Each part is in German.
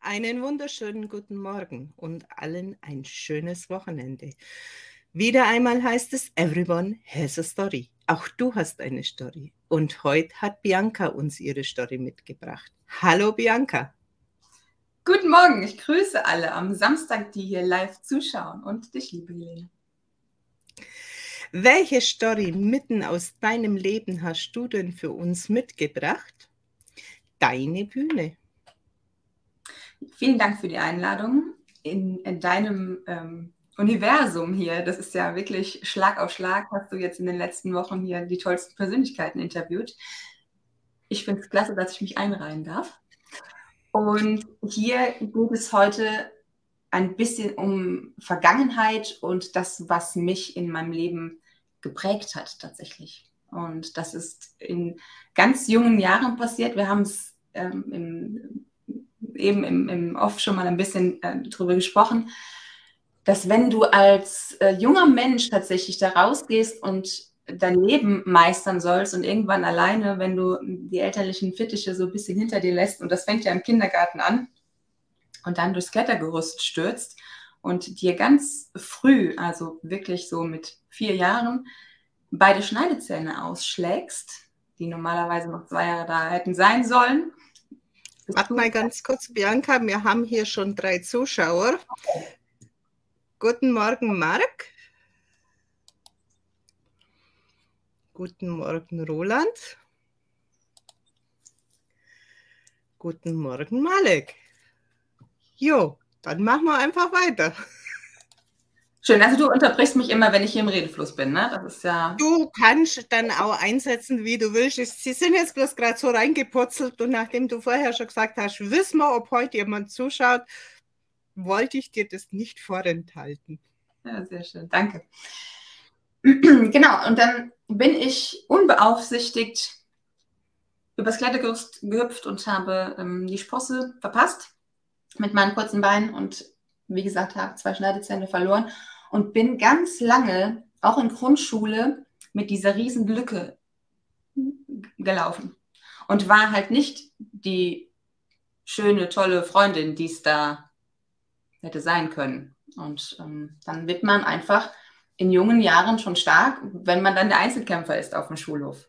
Einen wunderschönen guten Morgen und allen ein schönes Wochenende. Wieder einmal heißt es, everyone has a story. Auch du hast eine Story. Und heute hat Bianca uns ihre Story mitgebracht. Hallo Bianca. Guten Morgen, ich grüße alle am Samstag, die hier live zuschauen und dich, liebe Helene. Welche Story mitten aus deinem Leben hast du denn für uns mitgebracht? Deine Bühne. Vielen Dank für die Einladung in, in deinem ähm, Universum hier. Das ist ja wirklich Schlag auf Schlag. Hast du jetzt in den letzten Wochen hier die tollsten Persönlichkeiten interviewt. Ich finde es klasse, dass ich mich einreihen darf. Und hier geht es heute ein bisschen um Vergangenheit und das, was mich in meinem Leben geprägt hat tatsächlich. Und das ist in ganz jungen Jahren passiert. Wir haben es ähm, eben im, im Off schon mal ein bisschen äh, drüber gesprochen, dass wenn du als äh, junger Mensch tatsächlich da rausgehst und dein Leben meistern sollst und irgendwann alleine, wenn du die elterlichen Fittiche so ein bisschen hinter dir lässt, und das fängt ja im Kindergarten an, und dann durchs Klettergerüst stürzt und dir ganz früh, also wirklich so mit vier Jahren, beide Schneidezähne ausschlägst, die normalerweise noch zwei Jahre da hätten sein sollen. Warte mal ganz kurz, Bianca, wir haben hier schon drei Zuschauer. Guten Morgen, Marc. Guten Morgen, Roland. Guten Morgen, Malek. Jo, dann machen wir einfach weiter. Schön, also du unterbrichst mich immer, wenn ich hier im Redefluss bin, ne? Das ist ja. Du kannst dann auch einsetzen, wie du willst. Sie sind jetzt bloß gerade so reingeputzelt und nachdem du vorher schon gesagt hast, wissen wir, ob heute jemand zuschaut, wollte ich dir das nicht vorenthalten. Ja, sehr schön, danke. genau, und dann bin ich unbeaufsichtigt übers Klettergerüst gehüpft und habe ähm, die Sprosse verpasst mit meinen kurzen Beinen und wie gesagt, habe zwei Schneidezähne verloren und bin ganz lange, auch in Grundschule, mit dieser riesen Lücke gelaufen. Und war halt nicht die schöne, tolle Freundin, die es da hätte sein können. Und ähm, dann wird man einfach in jungen Jahren schon stark, wenn man dann der Einzelkämpfer ist auf dem Schulhof.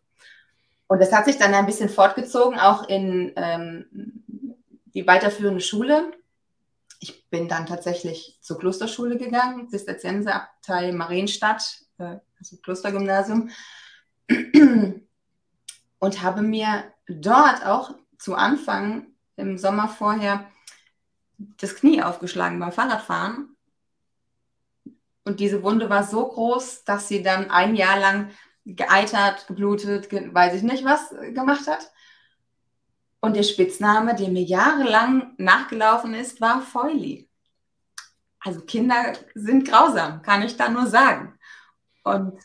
Und das hat sich dann ein bisschen fortgezogen, auch in ähm, die weiterführende Schule ich bin dann tatsächlich zur Klosterschule gegangen, Zisterzienserabtei Marienstadt, äh, also Klostergymnasium, und habe mir dort auch zu Anfang im Sommer vorher das Knie aufgeschlagen beim Fahrradfahren. Und diese Wunde war so groß, dass sie dann ein Jahr lang geeitert, geblutet, ge weiß ich nicht was gemacht hat. Und der Spitzname, der mir jahrelang nachgelaufen ist, war Foily. Also Kinder sind grausam, kann ich da nur sagen. Und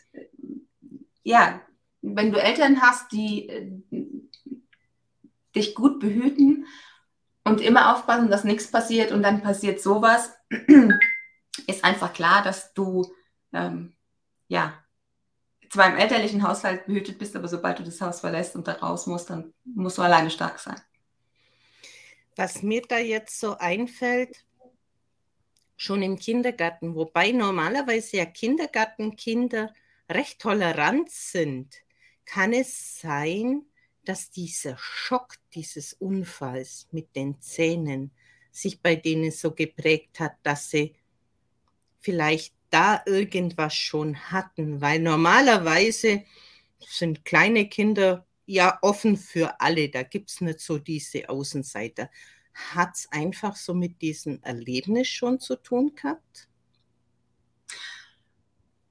ja, wenn du Eltern hast, die äh, dich gut behüten und immer aufpassen, dass nichts passiert und dann passiert sowas, ist einfach klar, dass du ähm, ja zwar im elterlichen Haushalt behütet bist, aber sobald du das Haus verlässt und da raus musst, dann musst du alleine stark sein. Was mir da jetzt so einfällt, schon im Kindergarten, wobei normalerweise ja Kindergartenkinder recht tolerant sind, kann es sein, dass dieser Schock dieses Unfalls mit den Zähnen sich bei denen so geprägt hat, dass sie vielleicht da irgendwas schon hatten, weil normalerweise sind kleine Kinder ja offen für alle, da gibt es nicht so diese Außenseiter. Hat es einfach so mit diesem Erlebnis schon zu tun gehabt?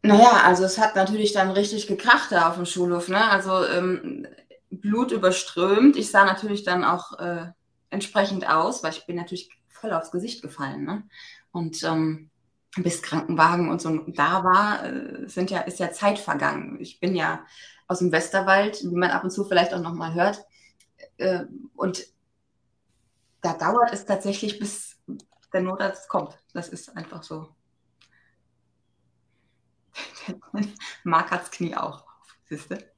Naja, also es hat natürlich dann richtig gekracht da auf dem Schulhof, ne? Also ähm, Blut überströmt. Ich sah natürlich dann auch äh, entsprechend aus, weil ich bin natürlich voll aufs Gesicht gefallen, ne? Und ähm, bis Krankenwagen und so da war, äh, sind ja, ist ja Zeit vergangen. Ich bin ja aus dem Westerwald, wie man ab und zu vielleicht auch nochmal hört. Äh, und da dauert es tatsächlich, bis der Notarzt kommt. Das ist einfach so. Mark hat's Knie auch. Siehste?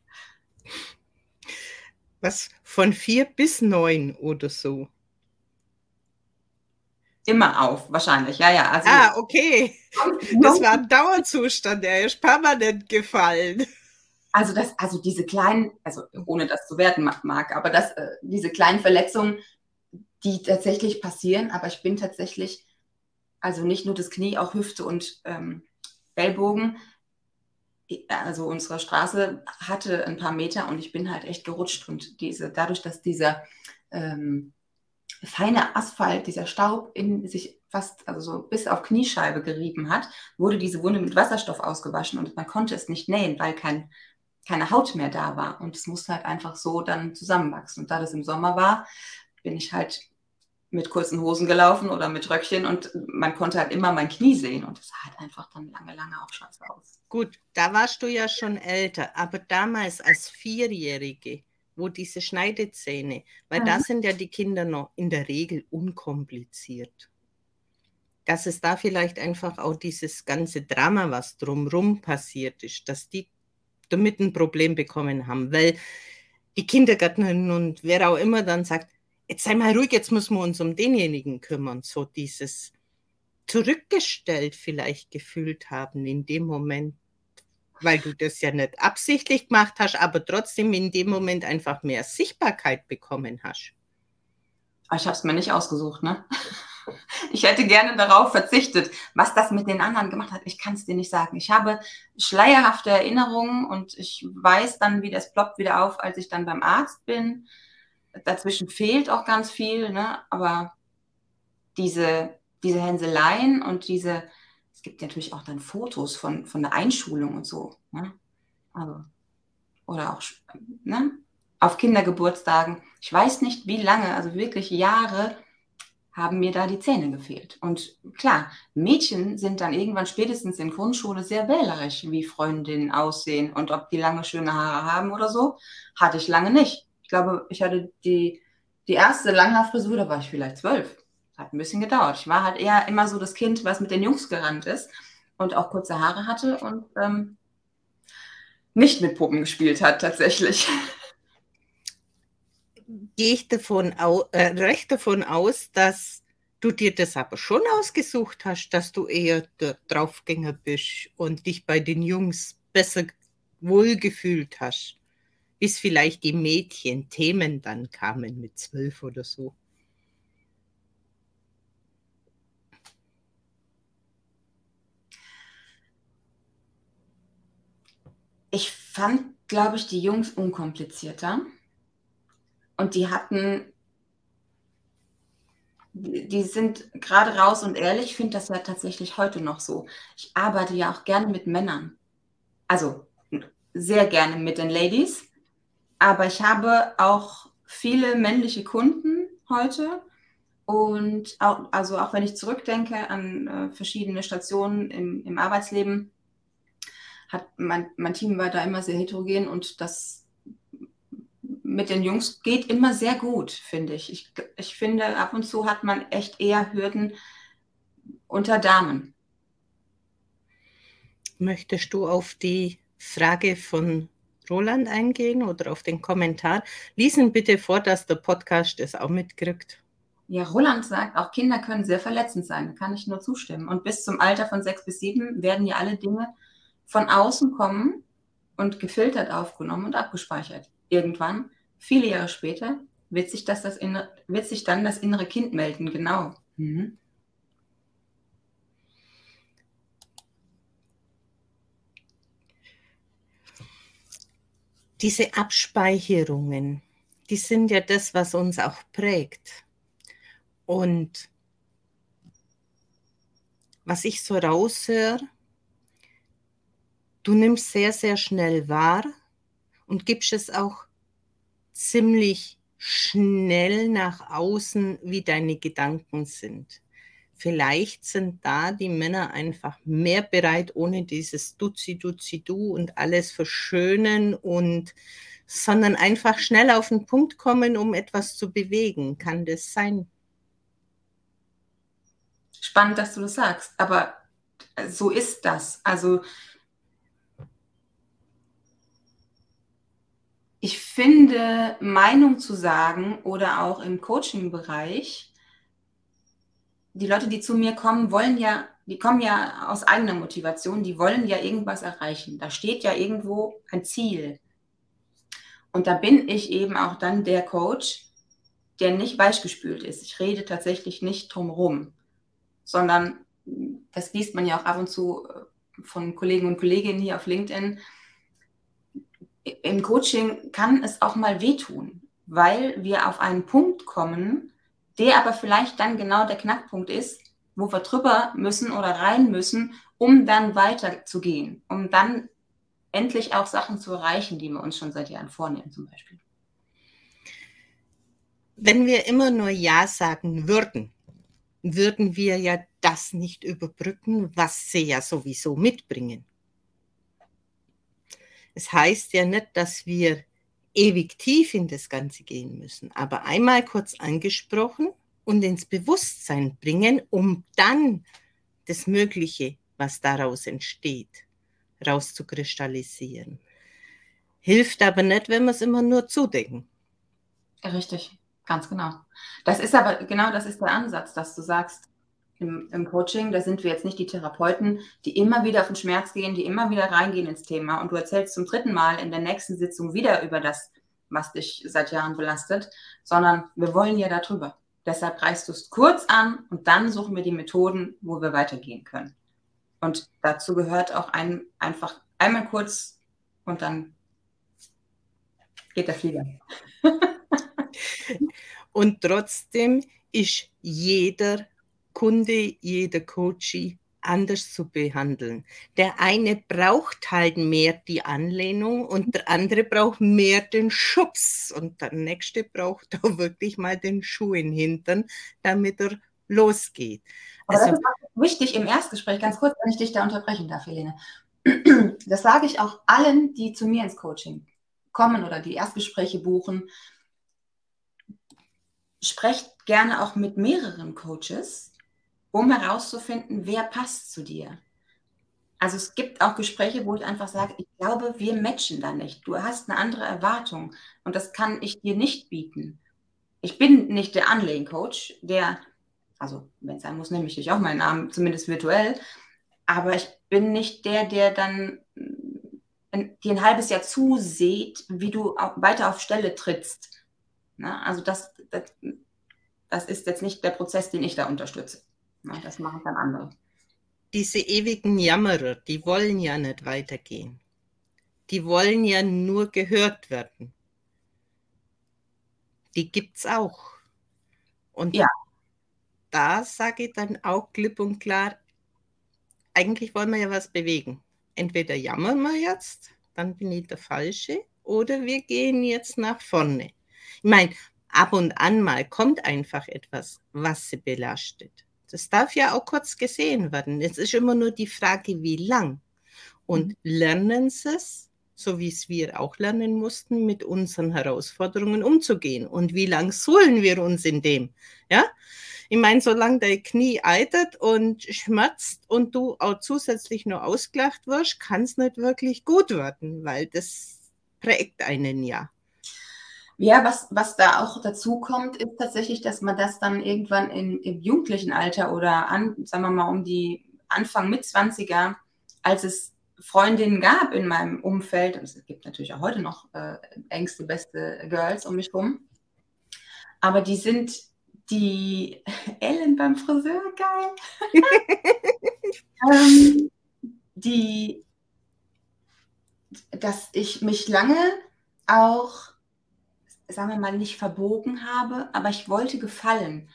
Was von vier bis neun oder so? Immer auf, wahrscheinlich. Ja, ja. Also, ah, okay. Das war ein Dauerzustand, der ist permanent gefallen. Also das, also diese kleinen, also ohne das zu werten mag, aber das, äh, diese kleinen Verletzungen, die tatsächlich passieren, aber ich bin tatsächlich, also nicht nur das Knie, auch Hüfte und ähm, Ellbogen. Also unsere Straße hatte ein paar Meter und ich bin halt echt gerutscht und diese, dadurch, dass dieser ähm, feine Asphalt, dieser Staub in sich fast, also so bis auf Kniescheibe gerieben hat, wurde diese Wunde mit Wasserstoff ausgewaschen und man konnte es nicht nähen, weil kein, keine Haut mehr da war. Und es musste halt einfach so dann zusammenwachsen. Und da das im Sommer war, bin ich halt mit kurzen Hosen gelaufen oder mit Röckchen und man konnte halt immer mein Knie sehen und es sah halt einfach dann lange, lange auch scheiße aus. Gut, da warst du ja schon älter, aber damals als Vierjährige, wo diese Schneidezähne, weil mhm. da sind ja die Kinder noch in der Regel unkompliziert. Dass es da vielleicht einfach auch dieses ganze Drama, was drumherum passiert ist, dass die damit ein Problem bekommen haben, weil die Kindergärtnerin und wer auch immer dann sagt, jetzt sei mal ruhig, jetzt müssen wir uns um denjenigen kümmern, so dieses zurückgestellt vielleicht gefühlt haben in dem Moment, weil du das ja nicht absichtlich gemacht hast, aber trotzdem in dem Moment einfach mehr Sichtbarkeit bekommen hast. Ah, ich habe es mir nicht ausgesucht, ne? Ich hätte gerne darauf verzichtet. Was das mit den anderen gemacht hat, ich kann es dir nicht sagen. Ich habe schleierhafte Erinnerungen und ich weiß dann, wie das ploppt wieder auf, als ich dann beim Arzt bin. Dazwischen fehlt auch ganz viel, ne? aber diese, diese Hänseleien und diese, gibt natürlich auch dann Fotos von, von der Einschulung und so. Ne? Also, oder auch ne? auf Kindergeburtstagen. Ich weiß nicht, wie lange, also wirklich Jahre, haben mir da die Zähne gefehlt. Und klar, Mädchen sind dann irgendwann spätestens in Grundschule sehr wählerisch, wie Freundinnen aussehen und ob die lange schöne Haare haben oder so. Hatte ich lange nicht. Ich glaube, ich hatte die, die erste Langhaarfrisur, da war ich vielleicht zwölf. Hat ein bisschen gedauert. Ich war halt eher immer so das Kind, was mit den Jungs gerannt ist und auch kurze Haare hatte und ähm, nicht mit Puppen gespielt hat tatsächlich. Gehe ich davon au äh, recht davon aus, dass du dir das aber schon ausgesucht hast, dass du eher der Draufgänger bist und dich bei den Jungs besser wohlgefühlt hast, bis vielleicht die Mädchen Themen dann kamen mit zwölf oder so. Ich fand, glaube ich, die Jungs unkomplizierter. Und die hatten, die sind gerade raus und ehrlich, ich finde das ja tatsächlich heute noch so. Ich arbeite ja auch gerne mit Männern. Also sehr gerne mit den Ladies. Aber ich habe auch viele männliche Kunden heute. Und auch, also auch wenn ich zurückdenke an äh, verschiedene Stationen im, im Arbeitsleben, hat mein, mein Team war da immer sehr heterogen und das mit den Jungs geht immer sehr gut, finde ich. ich. Ich finde, ab und zu hat man echt eher Hürden unter Damen. Möchtest du auf die Frage von Roland eingehen oder auf den Kommentar? Lies ihn bitte vor, dass der Podcast es auch mitkriegt. Ja, Roland sagt, auch Kinder können sehr verletzend sein. Da kann ich nur zustimmen. Und bis zum Alter von sechs bis sieben werden ja alle Dinge von außen kommen und gefiltert aufgenommen und abgespeichert. Irgendwann, viele Jahre später, wird sich, das, das innere, wird sich dann das innere Kind melden. Genau. Mhm. Diese Abspeicherungen, die sind ja das, was uns auch prägt. Und was ich so raushöre, du nimmst sehr, sehr schnell wahr und gibst es auch ziemlich schnell nach außen, wie deine Gedanken sind. Vielleicht sind da die Männer einfach mehr bereit, ohne dieses Duzi, Duzi, Du und alles verschönen und sondern einfach schnell auf den Punkt kommen, um etwas zu bewegen. Kann das sein? Spannend, dass du das sagst, aber so ist das. Also ich finde, Meinung zu sagen oder auch im Coaching-Bereich die Leute, die zu mir kommen, wollen ja, die kommen ja aus eigener Motivation, die wollen ja irgendwas erreichen. Da steht ja irgendwo ein Ziel. Und da bin ich eben auch dann der Coach, der nicht weichgespült ist. Ich rede tatsächlich nicht drumherum, sondern das liest man ja auch ab und zu äh, von Kollegen und Kolleginnen hier auf LinkedIn. Im Coaching kann es auch mal wehtun, weil wir auf einen Punkt kommen, der aber vielleicht dann genau der Knackpunkt ist, wo wir drüber müssen oder rein müssen, um dann weiterzugehen, um dann endlich auch Sachen zu erreichen, die wir uns schon seit Jahren vornehmen, zum Beispiel. Wenn wir immer nur Ja sagen würden, würden wir ja das nicht überbrücken, was sie ja sowieso mitbringen. Es heißt ja nicht, dass wir ewig tief in das Ganze gehen müssen, aber einmal kurz angesprochen und ins Bewusstsein bringen, um dann das Mögliche, was daraus entsteht, rauszukristallisieren. Hilft aber nicht, wenn wir es immer nur zudecken. Richtig, ganz genau. Das ist aber genau das ist der Ansatz, dass du sagst, im, im, Coaching, da sind wir jetzt nicht die Therapeuten, die immer wieder auf den Schmerz gehen, die immer wieder reingehen ins Thema und du erzählst zum dritten Mal in der nächsten Sitzung wieder über das, was dich seit Jahren belastet, sondern wir wollen ja darüber. Deshalb reißt du es kurz an und dann suchen wir die Methoden, wo wir weitergehen können. Und dazu gehört auch ein, einfach einmal kurz und dann geht der Flieger. und trotzdem ist jeder Kunde, jeder Coachie anders zu behandeln. Der eine braucht halt mehr die Anlehnung und der andere braucht mehr den Schubs und der nächste braucht auch wirklich mal den Schuh in den Hintern, damit er losgeht. Aber also, das ist auch wichtig im Erstgespräch, ganz kurz, wenn ich dich da unterbrechen darf, Helene. Das sage ich auch allen, die zu mir ins Coaching kommen oder die Erstgespräche buchen. Sprecht gerne auch mit mehreren Coaches, um herauszufinden, wer passt zu dir. Also es gibt auch Gespräche, wo ich einfach sage, ich glaube, wir matchen da nicht. Du hast eine andere Erwartung und das kann ich dir nicht bieten. Ich bin nicht der Anlehncoach, der, also wenn es sein muss, nehme ich dich auch meinen Namen, zumindest virtuell, aber ich bin nicht der, der dann dir ein halbes Jahr zuseht, wie du weiter auf Stelle trittst. Na, also das, das, das ist jetzt nicht der Prozess, den ich da unterstütze. Na, das machen dann andere. Diese ewigen Jammerer, die wollen ja nicht weitergehen. Die wollen ja nur gehört werden. Die gibt es auch. Und ja. da sage ich dann auch klipp und klar, eigentlich wollen wir ja was bewegen. Entweder jammern wir jetzt, dann bin ich der Falsche, oder wir gehen jetzt nach vorne. Ich meine, ab und an mal kommt einfach etwas, was sie belastet. Das darf ja auch kurz gesehen werden. Es ist immer nur die Frage, wie lang. Und mhm. lernen sie es, so wie es wir auch lernen mussten, mit unseren Herausforderungen umzugehen. Und wie lang suhlen wir uns in dem? Ja? Ich meine, solange dein Knie eitert und schmerzt und du auch zusätzlich nur ausgelacht wirst, kann es nicht wirklich gut werden, weil das prägt einen ja. Ja, was, was da auch dazu kommt, ist tatsächlich, dass man das dann irgendwann in, im jugendlichen Alter oder an, sagen wir mal, um die Anfang mit 20er, als es Freundinnen gab in meinem Umfeld, und es gibt natürlich auch heute noch äh, engste, beste Girls um mich rum, aber die sind die Ellen beim Friseur, geil. ähm, die, dass ich mich lange auch sagen wir mal, nicht verbogen habe, aber ich wollte gefallen,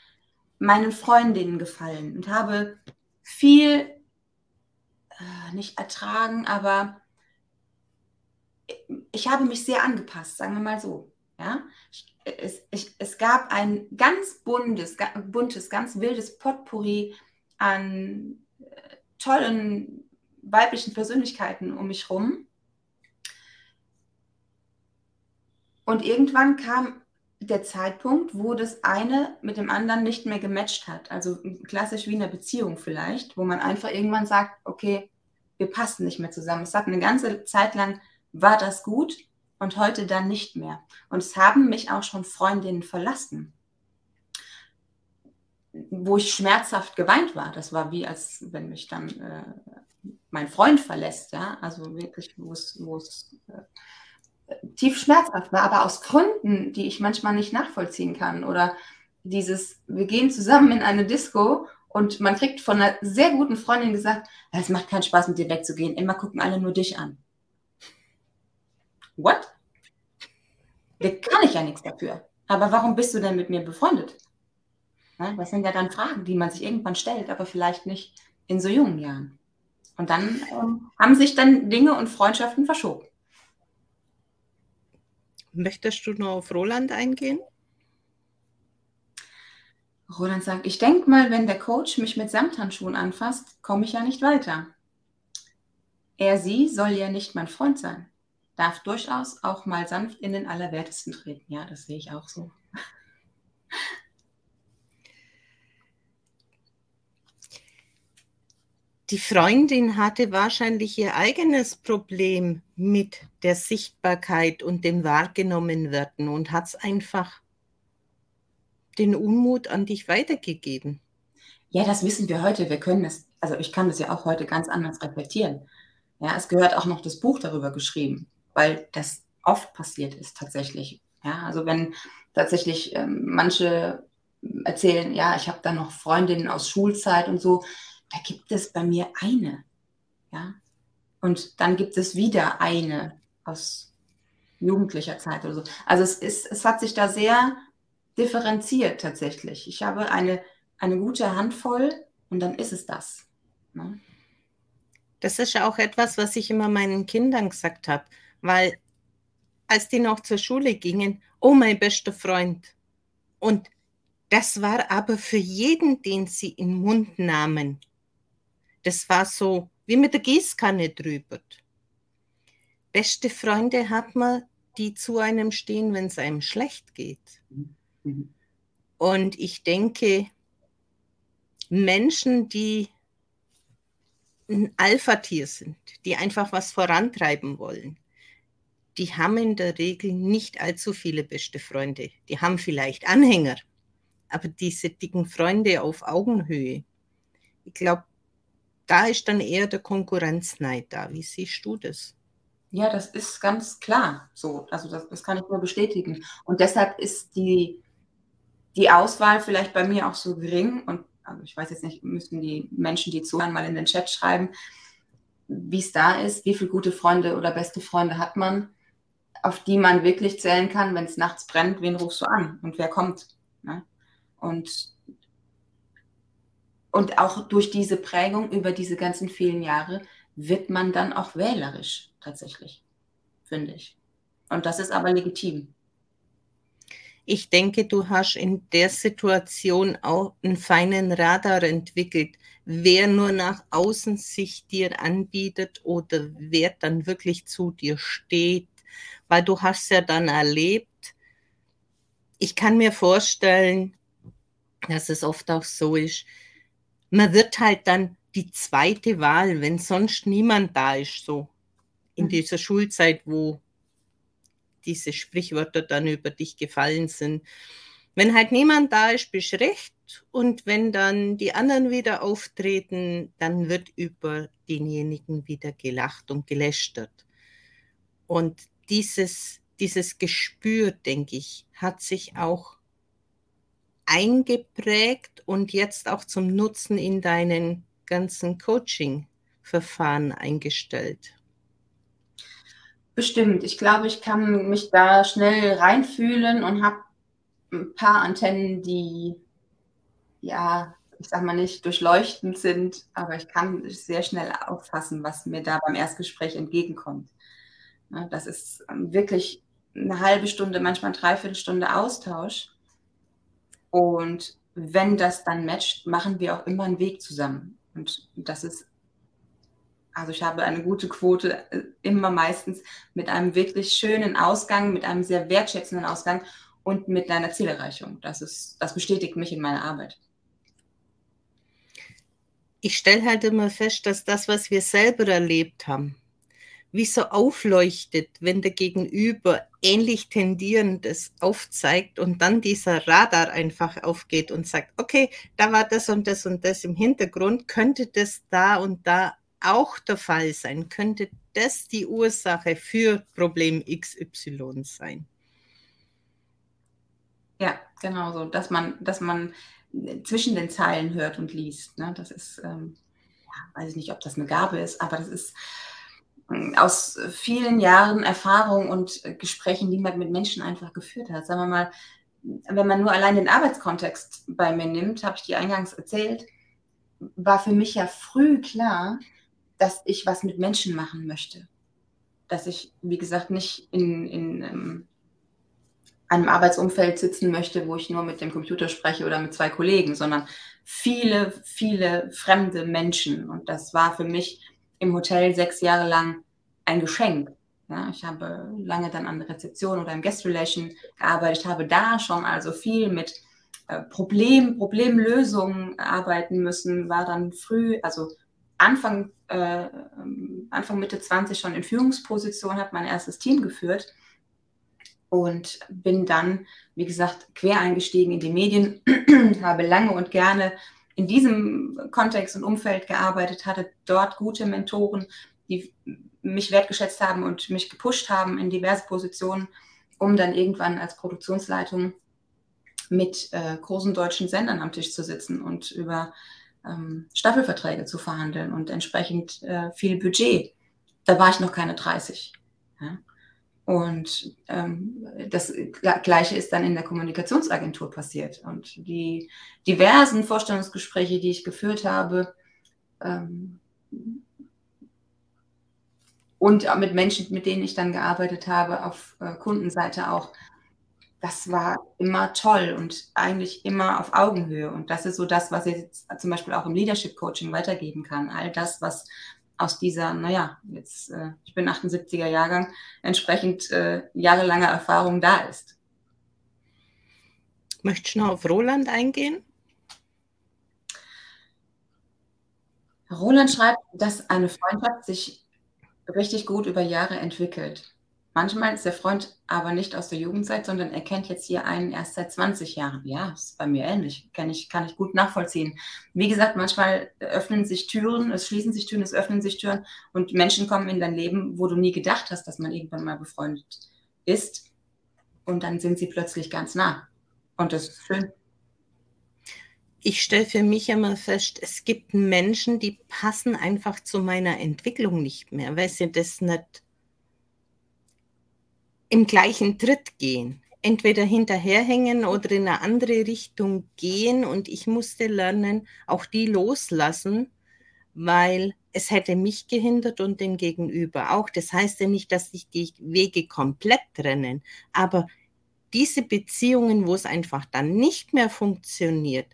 meinen Freundinnen gefallen und habe viel äh, nicht ertragen, aber ich habe mich sehr angepasst, sagen wir mal so. Ja? Es, ich, es gab ein ganz buntes, buntes, ganz wildes Potpourri an äh, tollen weiblichen Persönlichkeiten um mich herum. Und irgendwann kam der Zeitpunkt, wo das eine mit dem anderen nicht mehr gematcht hat. Also klassisch wie in einer Beziehung vielleicht, wo man einfach irgendwann sagt, okay, wir passen nicht mehr zusammen. Es hat eine ganze Zeit lang war das gut und heute dann nicht mehr. Und es haben mich auch schon Freundinnen verlassen. wo ich schmerzhaft geweint war. Das war wie, als wenn mich dann äh, mein Freund verlässt, ja, also wirklich, wo es, äh, tief schmerzhaft war, aber aus Gründen, die ich manchmal nicht nachvollziehen kann. Oder dieses, wir gehen zusammen in eine Disco und man kriegt von einer sehr guten Freundin gesagt, es macht keinen Spaß, mit dir wegzugehen, immer gucken alle nur dich an. What? Da kann ich ja nichts dafür. Aber warum bist du denn mit mir befreundet? Das sind ja dann Fragen, die man sich irgendwann stellt, aber vielleicht nicht in so jungen Jahren. Und dann ähm, haben sich dann Dinge und Freundschaften verschoben. Möchtest du noch auf Roland eingehen? Roland sagt, ich denke mal, wenn der Coach mich mit Samthandschuhen anfasst, komme ich ja nicht weiter. Er, sie soll ja nicht mein Freund sein. Darf durchaus auch mal sanft in den Allerwertesten treten. Ja, das sehe ich auch so. Die Freundin hatte wahrscheinlich ihr eigenes Problem mit der Sichtbarkeit und dem Wahrgenommenwerden und hat es einfach den Unmut an dich weitergegeben. Ja, das wissen wir heute. Wir können das, also ich kann das ja auch heute ganz anders reflektieren. Ja, es gehört auch noch das Buch darüber geschrieben, weil das oft passiert ist tatsächlich. Ja, also wenn tatsächlich ähm, manche erzählen, ja, ich habe da noch Freundinnen aus Schulzeit und so, da gibt es bei mir eine. Ja? Und dann gibt es wieder eine aus jugendlicher Zeit oder so. Also es, ist, es hat sich da sehr differenziert tatsächlich. Ich habe eine, eine gute Handvoll und dann ist es das. Ne? Das ist ja auch etwas, was ich immer meinen Kindern gesagt habe, weil als die noch zur Schule gingen, oh mein bester Freund. Und das war aber für jeden, den sie in den Mund nahmen, das war so wie mit der Gießkanne drüber. Beste Freunde hat man, die zu einem stehen, wenn es einem schlecht geht. Und ich denke, Menschen, die ein Alpha-Tier sind, die einfach was vorantreiben wollen, die haben in der Regel nicht allzu viele beste Freunde. Die haben vielleicht Anhänger, aber diese dicken Freunde auf Augenhöhe, ich glaube, da ist dann eher der Konkurrenzneid da. Wie siehst du das? Ja, das ist ganz klar so. Also das, das kann ich nur bestätigen. Und deshalb ist die, die Auswahl vielleicht bei mir auch so gering. Und also ich weiß jetzt nicht, müssen die Menschen, die zuhören, mal in den Chat schreiben, wie es da ist, wie viele gute Freunde oder beste Freunde hat man, auf die man wirklich zählen kann, wenn es nachts brennt, wen rufst du an und wer kommt. Ne? Und und auch durch diese Prägung über diese ganzen vielen Jahre wird man dann auch wählerisch tatsächlich, finde ich. Und das ist aber legitim. Ich denke, du hast in der Situation auch einen feinen Radar entwickelt, wer nur nach außen sich dir anbietet oder wer dann wirklich zu dir steht, weil du hast ja dann erlebt. Ich kann mir vorstellen, dass es oft auch so ist, man wird halt dann die zweite Wahl, wenn sonst niemand da ist, so in mhm. dieser Schulzeit, wo diese Sprichwörter dann über dich gefallen sind. Wenn halt niemand da ist, bist recht. Und wenn dann die anderen wieder auftreten, dann wird über denjenigen wieder gelacht und gelästert. Und dieses, dieses Gespür, denke ich, hat sich auch eingeprägt und jetzt auch zum Nutzen in deinen ganzen Coaching-Verfahren eingestellt? Bestimmt. Ich glaube, ich kann mich da schnell reinfühlen und habe ein paar Antennen, die ja, ich sag mal nicht durchleuchtend sind, aber ich kann sehr schnell auffassen, was mir da beim Erstgespräch entgegenkommt. Das ist wirklich eine halbe Stunde, manchmal eine Dreiviertelstunde Austausch. Und wenn das dann matcht, machen wir auch immer einen Weg zusammen. Und das ist, also ich habe eine gute Quote äh, immer meistens mit einem wirklich schönen Ausgang, mit einem sehr wertschätzenden Ausgang und mit einer Zielerreichung. Das ist, das bestätigt mich in meiner Arbeit. Ich stelle halt immer fest, dass das, was wir selber erlebt haben, wie so aufleuchtet, wenn der Gegenüber ähnlich tendierendes aufzeigt und dann dieser Radar einfach aufgeht und sagt, okay, da war das und das und das im Hintergrund, könnte das da und da auch der Fall sein, könnte das die Ursache für Problem XY sein. Ja, genau so, dass man, dass man zwischen den Zeilen hört und liest. Ne? Das ist, ähm, ja, weiß ich nicht, ob das eine Gabe ist, aber das ist aus vielen Jahren Erfahrung und Gesprächen, die man mit Menschen einfach geführt hat. Sagen wir mal, wenn man nur allein den Arbeitskontext bei mir nimmt, habe ich dir eingangs erzählt, war für mich ja früh klar, dass ich was mit Menschen machen möchte. Dass ich, wie gesagt, nicht in, in ähm, einem Arbeitsumfeld sitzen möchte, wo ich nur mit dem Computer spreche oder mit zwei Kollegen, sondern viele, viele fremde Menschen. Und das war für mich im Hotel sechs Jahre lang ein Geschenk. Ja, ich habe lange dann an der Rezeption oder im Guest Relation gearbeitet, habe da schon also viel mit äh, Problem, Problemlösungen arbeiten müssen, war dann früh, also Anfang, äh, Anfang Mitte 20 schon in Führungsposition, habe mein erstes Team geführt und bin dann, wie gesagt, quer eingestiegen in die Medien, habe lange und gerne in diesem Kontext und Umfeld gearbeitet, hatte dort gute Mentoren, die mich wertgeschätzt haben und mich gepusht haben in diverse Positionen, um dann irgendwann als Produktionsleitung mit äh, großen deutschen Sendern am Tisch zu sitzen und über ähm, Staffelverträge zu verhandeln und entsprechend äh, viel Budget. Da war ich noch keine 30. Und ähm, das Gleiche ist dann in der Kommunikationsagentur passiert. Und die diversen Vorstellungsgespräche, die ich geführt habe, ähm, und mit Menschen, mit denen ich dann gearbeitet habe, auf äh, Kundenseite auch, das war immer toll und eigentlich immer auf Augenhöhe. Und das ist so das, was ich jetzt zum Beispiel auch im Leadership Coaching weitergeben kann. All das, was aus dieser, naja, jetzt, äh, ich bin 78er Jahrgang, entsprechend äh, jahrelanger Erfahrung da ist. Möchtest du noch auf Roland eingehen? Roland schreibt, dass eine Freundschaft sich richtig gut über Jahre entwickelt. Manchmal ist der Freund aber nicht aus der Jugendzeit, sondern er kennt jetzt hier einen erst seit 20 Jahren. Ja, ist bei mir ähnlich. Kann ich, kann ich gut nachvollziehen. Wie gesagt, manchmal öffnen sich Türen, es schließen sich Türen, es öffnen sich Türen und Menschen kommen in dein Leben, wo du nie gedacht hast, dass man irgendwann mal befreundet ist. Und dann sind sie plötzlich ganz nah. Und das ist schön. Ich stelle für mich immer fest, es gibt Menschen, die passen einfach zu meiner Entwicklung nicht mehr, weil sie das nicht im gleichen Tritt gehen. Entweder hinterherhängen oder in eine andere Richtung gehen. Und ich musste lernen, auch die loslassen, weil es hätte mich gehindert und den Gegenüber auch. Das heißt ja nicht, dass sich die Wege komplett trennen, aber diese Beziehungen, wo es einfach dann nicht mehr funktioniert,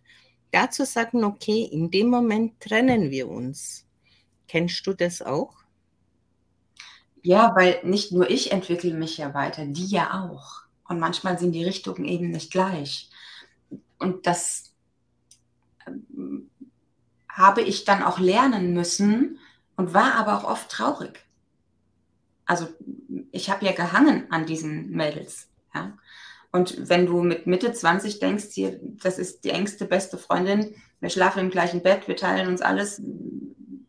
dazu sagen, okay, in dem Moment trennen wir uns. Kennst du das auch? Ja, weil nicht nur ich entwickle mich ja weiter, die ja auch. Und manchmal sind die Richtungen eben nicht gleich. Und das ähm, habe ich dann auch lernen müssen und war aber auch oft traurig. Also ich habe ja gehangen an diesen Mädels. Ja? Und wenn du mit Mitte 20 denkst, hier, das ist die engste, beste Freundin, wir schlafen im gleichen Bett, wir teilen uns alles.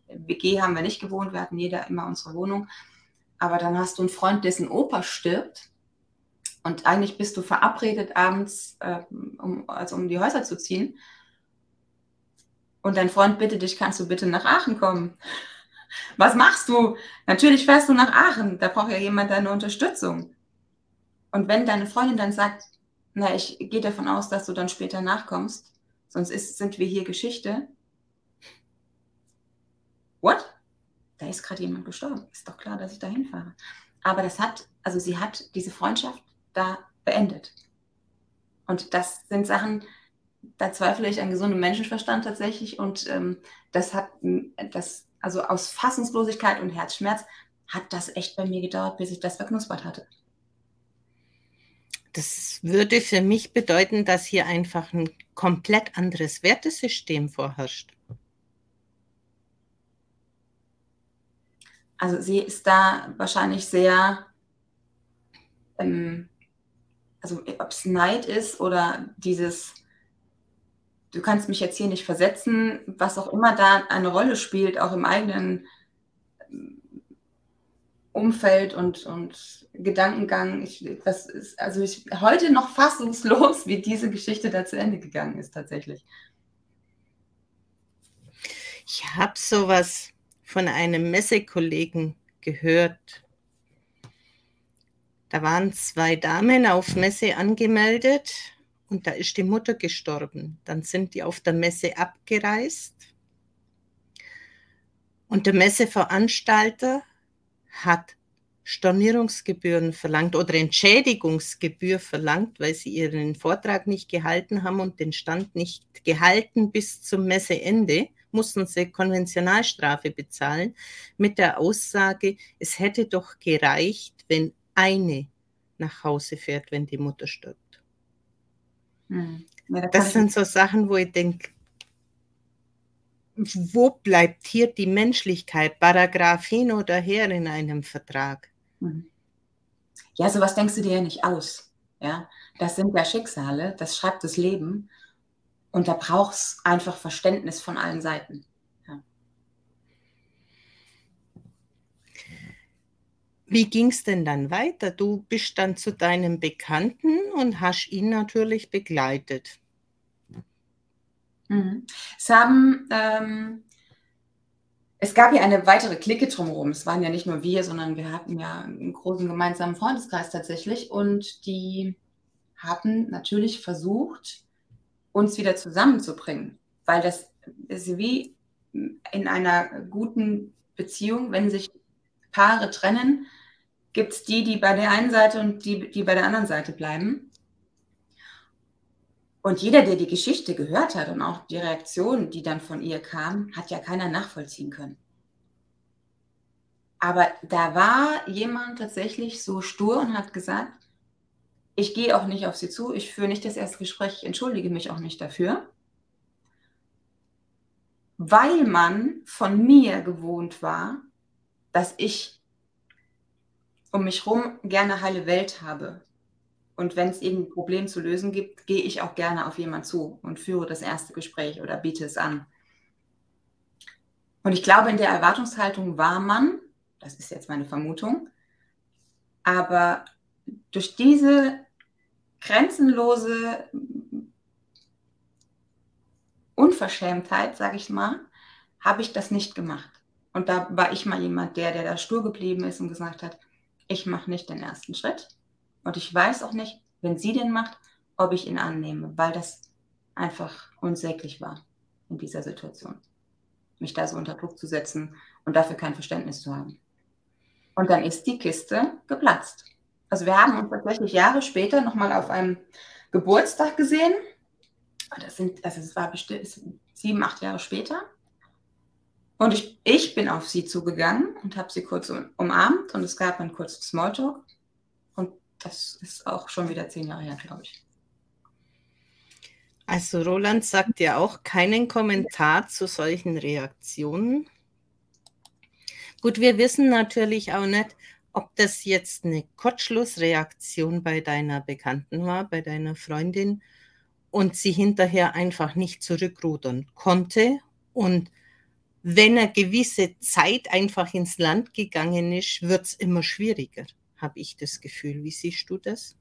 WG haben wir nicht gewohnt, wir hatten jeder immer unsere Wohnung. Aber dann hast du einen Freund, dessen Opa stirbt. Und eigentlich bist du verabredet abends, äh, um, also um die Häuser zu ziehen. Und dein Freund bittet dich, kannst du bitte nach Aachen kommen? Was machst du? Natürlich fährst du nach Aachen. Da braucht ja jemand deine Unterstützung. Und wenn deine Freundin dann sagt, na, ich gehe davon aus, dass du dann später nachkommst, sonst ist, sind wir hier Geschichte. What? Da ist gerade jemand gestorben. Ist doch klar, dass ich da hinfahre. Aber das hat, also sie hat diese Freundschaft da beendet. Und das sind Sachen, da zweifle ich an gesundem Menschenverstand tatsächlich. Und ähm, das hat, das, also aus Fassungslosigkeit und Herzschmerz hat das echt bei mir gedauert, bis ich das verknuspert hatte. Das würde für mich bedeuten, dass hier einfach ein komplett anderes Wertesystem vorherrscht. Also sie ist da wahrscheinlich sehr, ähm, also ob es Neid ist oder dieses, du kannst mich jetzt hier nicht versetzen, was auch immer da eine Rolle spielt, auch im eigenen ähm, Umfeld und, und Gedankengang. Ich, das ist, also ich heute noch fassungslos, wie diese Geschichte da zu Ende gegangen ist tatsächlich. Ich habe sowas von einem Messekollegen gehört. Da waren zwei Damen auf Messe angemeldet und da ist die Mutter gestorben. Dann sind die auf der Messe abgereist und der Messeveranstalter hat Stornierungsgebühren verlangt oder Entschädigungsgebühr verlangt, weil sie ihren Vortrag nicht gehalten haben und den Stand nicht gehalten bis zum Messeende mussten sie Konventionalstrafe bezahlen mit der Aussage, es hätte doch gereicht, wenn eine nach Hause fährt, wenn die Mutter stirbt. Hm. Ja, da das sind so Sachen, wo ich denke, wo bleibt hier die Menschlichkeit, Paragraph hin oder her in einem Vertrag? Hm. Ja, sowas denkst du dir ja nicht aus. Ja, das sind ja Schicksale, das schreibt das Leben. Und da braucht es einfach Verständnis von allen Seiten. Ja. Wie ging es denn dann weiter? Du bist dann zu deinem Bekannten und hast ihn natürlich begleitet. Mhm. Es haben, ähm, es gab ja eine weitere Clique drumherum. Es waren ja nicht nur wir, sondern wir hatten ja einen großen gemeinsamen Freundeskreis tatsächlich. Und die haben natürlich versucht, uns wieder zusammenzubringen. Weil das ist wie in einer guten Beziehung, wenn sich Paare trennen, gibt es die, die bei der einen Seite und die, die bei der anderen Seite bleiben. Und jeder, der die Geschichte gehört hat und auch die Reaktion, die dann von ihr kam, hat ja keiner nachvollziehen können. Aber da war jemand tatsächlich so stur und hat gesagt, ich gehe auch nicht auf sie zu, ich führe nicht das erste Gespräch, ich entschuldige mich auch nicht dafür, weil man von mir gewohnt war, dass ich um mich herum gerne heile Welt habe. Und wenn es irgendein Problem zu lösen gibt, gehe ich auch gerne auf jemanden zu und führe das erste Gespräch oder biete es an. Und ich glaube, in der Erwartungshaltung war man, das ist jetzt meine Vermutung, aber durch diese grenzenlose Unverschämtheit, sage ich mal, habe ich das nicht gemacht. Und da war ich mal jemand, der, der da stur geblieben ist und gesagt hat, ich mache nicht den ersten Schritt. Und ich weiß auch nicht, wenn sie den macht, ob ich ihn annehme, weil das einfach unsäglich war in dieser Situation. Mich da so unter Druck zu setzen und dafür kein Verständnis zu haben. Und dann ist die Kiste geplatzt. Also wir haben uns tatsächlich Jahre später nochmal auf einem Geburtstag gesehen. Das sind, also es war bestimmt sieben, acht Jahre später. Und ich, ich bin auf sie zugegangen und habe sie kurz umarmt und es gab einen kurzen Smalltalk. Und das ist auch schon wieder zehn Jahre her, glaube ich. Also Roland sagt ja auch keinen Kommentar zu solchen Reaktionen. Gut, wir wissen natürlich auch nicht, ob das jetzt eine Kurzschlussreaktion bei deiner Bekannten war, bei deiner Freundin und sie hinterher einfach nicht zurückrudern konnte und wenn eine gewisse Zeit einfach ins Land gegangen ist, wird es immer schwieriger, habe ich das Gefühl. Wie siehst du das?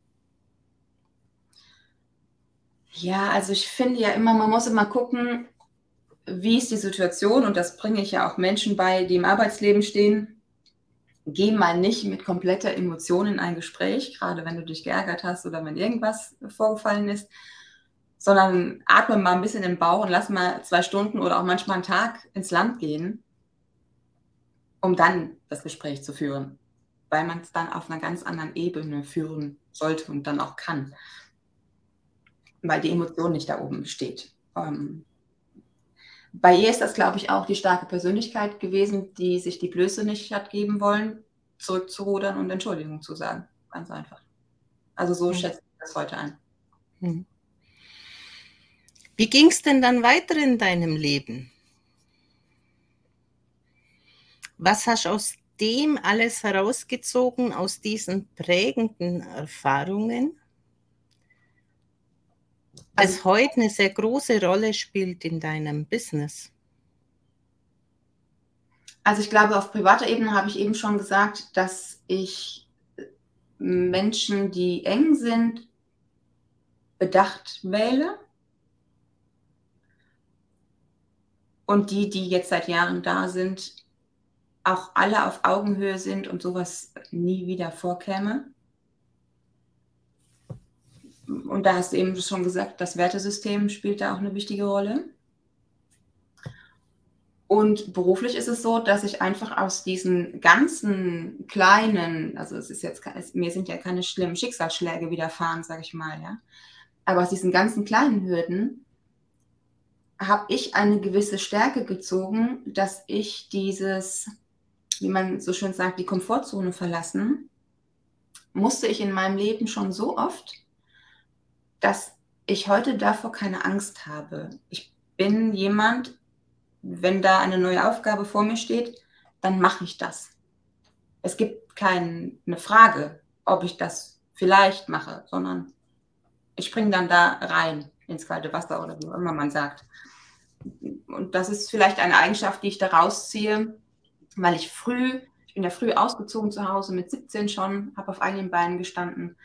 Ja, also ich finde ja immer, man muss immer gucken, wie ist die Situation und das bringe ich ja auch Menschen bei, die im Arbeitsleben stehen geh mal nicht mit kompletter Emotion in ein Gespräch, gerade wenn du dich geärgert hast oder wenn irgendwas vorgefallen ist, sondern atme mal ein bisschen im Bauch und lass mal zwei Stunden oder auch manchmal einen Tag ins Land gehen, um dann das Gespräch zu führen, weil man es dann auf einer ganz anderen Ebene führen sollte und dann auch kann, weil die Emotion nicht da oben steht. Ähm, bei ihr ist das, glaube ich, auch die starke Persönlichkeit gewesen, die sich die Blöße nicht hat geben wollen, zurückzurudern und Entschuldigung zu sagen. Ganz einfach. Also so mhm. schätze ich das heute ein. Mhm. Wie ging es denn dann weiter in deinem Leben? Was hast du aus dem alles herausgezogen aus diesen prägenden Erfahrungen, also, heute eine sehr große Rolle spielt in deinem Business? Also ich glaube, auf privater Ebene habe ich eben schon gesagt, dass ich Menschen, die eng sind, bedacht wähle. Und die, die jetzt seit Jahren da sind, auch alle auf Augenhöhe sind und sowas nie wieder vorkäme. Und da hast du eben schon gesagt, das Wertesystem spielt da auch eine wichtige Rolle. Und beruflich ist es so, dass ich einfach aus diesen ganzen kleinen, also es ist jetzt, mir sind ja keine schlimmen Schicksalsschläge widerfahren, sage ich mal, ja. Aber aus diesen ganzen kleinen Hürden habe ich eine gewisse Stärke gezogen, dass ich dieses, wie man so schön sagt, die Komfortzone verlassen, musste ich in meinem Leben schon so oft, dass ich heute davor keine Angst habe. Ich bin jemand, wenn da eine neue Aufgabe vor mir steht, dann mache ich das. Es gibt keine Frage, ob ich das vielleicht mache, sondern ich springe dann da rein ins kalte Wasser oder wie auch immer man sagt. Und das ist vielleicht eine Eigenschaft, die ich da rausziehe, weil ich früh, ich bin ja früh ausgezogen zu Hause, mit 17 schon, habe auf eigenen Beinen gestanden,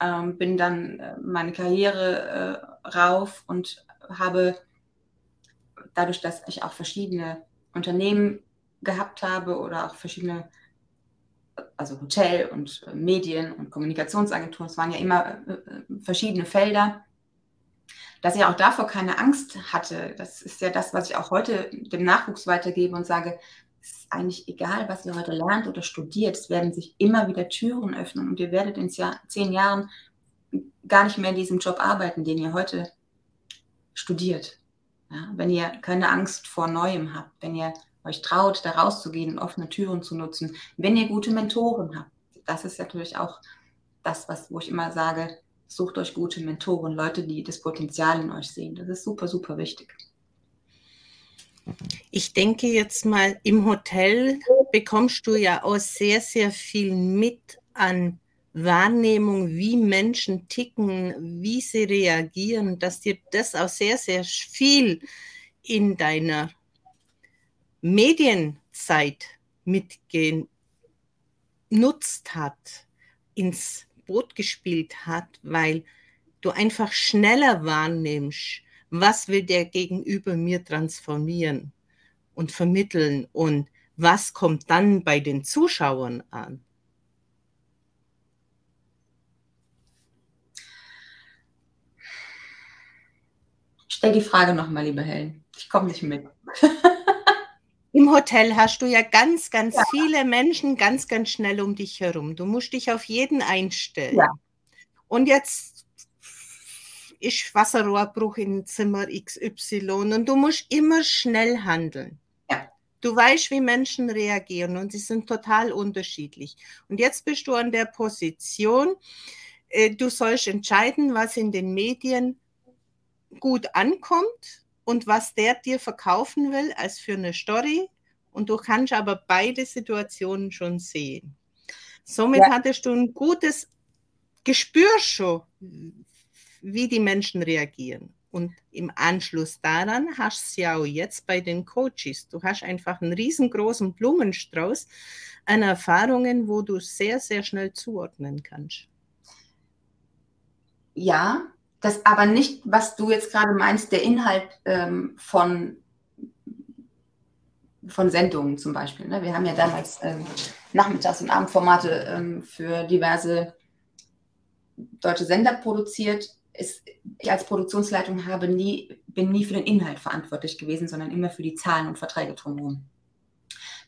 ähm, bin dann äh, meine Karriere äh, rauf und habe dadurch, dass ich auch verschiedene Unternehmen gehabt habe oder auch verschiedene, also Hotel und äh, Medien und Kommunikationsagenturen, es waren ja immer äh, verschiedene Felder, dass ich auch davor keine Angst hatte. Das ist ja das, was ich auch heute dem Nachwuchs weitergebe und sage, es ist eigentlich egal, was ihr heute lernt oder studiert, es werden sich immer wieder Türen öffnen und ihr werdet in zehn Jahren gar nicht mehr in diesem Job arbeiten, den ihr heute studiert. Ja, wenn ihr keine Angst vor Neuem habt, wenn ihr euch traut, da rauszugehen und offene Türen zu nutzen, wenn ihr gute Mentoren habt. Das ist natürlich auch das, was, wo ich immer sage, sucht euch gute Mentoren, Leute, die das Potenzial in euch sehen. Das ist super, super wichtig. Ich denke jetzt mal, im Hotel bekommst du ja auch sehr, sehr viel mit an Wahrnehmung, wie Menschen ticken, wie sie reagieren, dass dir das auch sehr, sehr viel in deiner Medienzeit mitgenutzt hat, ins Boot gespielt hat, weil du einfach schneller wahrnimmst, was will der Gegenüber mir transformieren und vermitteln und was kommt dann bei den Zuschauern an. Stell die Frage nochmal, liebe Helen. Ich komme nicht mit. Im Hotel hast du ja ganz, ganz ja. viele Menschen ganz, ganz schnell um dich herum. Du musst dich auf jeden einstellen. Ja. Und jetzt ist Wasserrohrbruch in Zimmer XY und du musst immer schnell handeln. Ja. Du weißt, wie Menschen reagieren und sie sind total unterschiedlich. Und jetzt bist du an der Position, äh, du sollst entscheiden, was in den Medien gut ankommt und was der dir verkaufen will als für eine Story. Und du kannst aber beide Situationen schon sehen. Somit ja. hattest du ein gutes Gespür schon, wie die Menschen reagieren. Und im Anschluss daran hast du ja auch jetzt bei den Coaches. Du hast einfach einen riesengroßen Blumenstrauß an Erfahrungen, wo du sehr, sehr schnell zuordnen kannst. Ja, das aber nicht, was du jetzt gerade meinst, der Inhalt ähm, von, von Sendungen zum Beispiel. Ne? Wir haben ja damals ähm, Nachmittags- und Abendformate ähm, für diverse deutsche Sender produziert. Ist, ich als Produktionsleitung habe nie, bin nie für den Inhalt verantwortlich gewesen, sondern immer für die Zahlen und Verträge drumherum.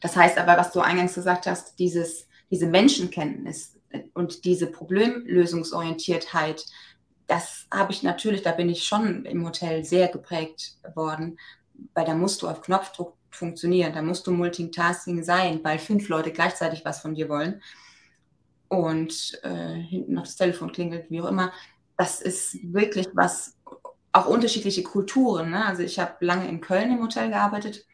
Das heißt aber, was du eingangs gesagt hast, dieses, diese Menschenkenntnis und diese Problemlösungsorientiertheit, das habe ich natürlich, da bin ich schon im Hotel sehr geprägt worden, weil da musst du auf Knopfdruck funktionieren, da musst du Multitasking sein, weil fünf Leute gleichzeitig was von dir wollen und äh, hinten noch das Telefon klingelt, wie auch immer. Das ist wirklich was, auch unterschiedliche Kulturen. Ne? Also ich habe lange in Köln im Hotel gearbeitet,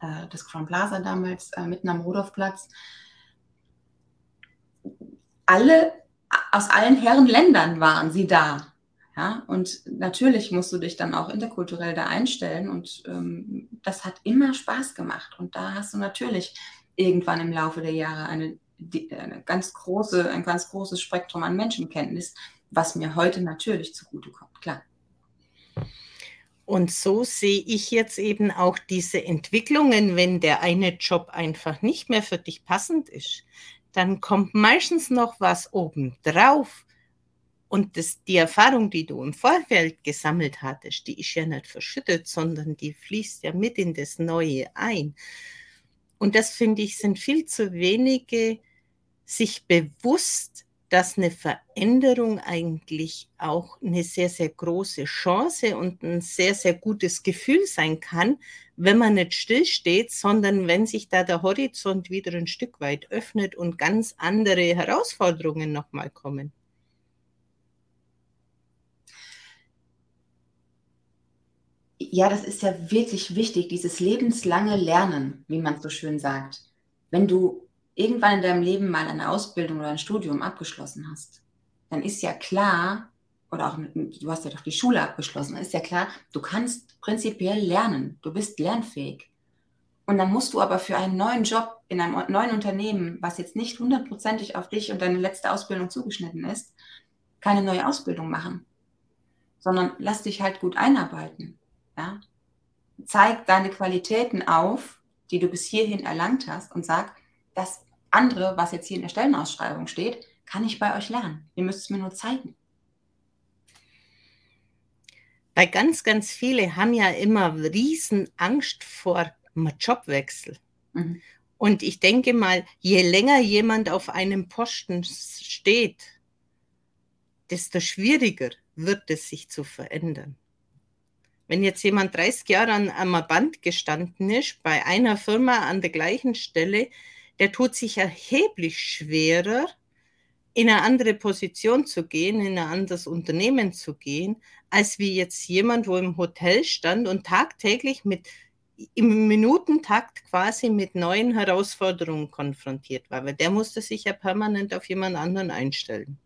äh, das Crown Plaza damals, äh, mitten am Rudolfplatz. Alle aus allen Herrenländern waren sie da. Ja, und natürlich musst du dich dann auch interkulturell da einstellen und ähm, das hat immer Spaß gemacht. Und da hast du natürlich irgendwann im Laufe der Jahre eine, eine ganz große, ein ganz großes Spektrum an Menschenkenntnis, was mir heute natürlich zugutekommt, klar. Und so sehe ich jetzt eben auch diese Entwicklungen, wenn der eine Job einfach nicht mehr für dich passend ist, dann kommt meistens noch was obendrauf und das, die Erfahrung, die du im Vorfeld gesammelt hattest, die ist ja nicht verschüttet, sondern die fließt ja mit in das Neue ein. Und das finde ich, sind viel zu wenige sich bewusst, dass eine Veränderung eigentlich auch eine sehr, sehr große Chance und ein sehr, sehr gutes Gefühl sein kann, wenn man nicht stillsteht, sondern wenn sich da der Horizont wieder ein Stück weit öffnet und ganz andere Herausforderungen nochmal kommen. ja, das ist ja wirklich wichtig, dieses lebenslange Lernen, wie man so schön sagt. Wenn du irgendwann in deinem Leben mal eine Ausbildung oder ein Studium abgeschlossen hast, dann ist ja klar, oder auch du hast ja doch die Schule abgeschlossen, ist ja klar, du kannst prinzipiell lernen, du bist lernfähig. Und dann musst du aber für einen neuen Job in einem neuen Unternehmen, was jetzt nicht hundertprozentig auf dich und deine letzte Ausbildung zugeschnitten ist, keine neue Ausbildung machen, sondern lass dich halt gut einarbeiten. Ja? Zeig deine Qualitäten auf, die du bis hierhin erlangt hast und sag, das andere, was jetzt hier in der Stellenausschreibung steht, kann ich bei euch lernen. Ihr müsst es mir nur zeigen. Weil ganz, ganz viele haben ja immer riesen Angst vor einem Jobwechsel. Mhm. Und ich denke mal, je länger jemand auf einem Posten steht, desto schwieriger wird es sich zu verändern. Wenn jetzt jemand 30 Jahre an einem Band gestanden ist, bei einer Firma an der gleichen Stelle, der tut sich erheblich schwerer, in eine andere Position zu gehen, in ein anderes Unternehmen zu gehen, als wie jetzt jemand, wo im Hotel stand und tagtäglich mit im Minutentakt quasi mit neuen Herausforderungen konfrontiert war, weil der musste sich ja permanent auf jemand anderen einstellen.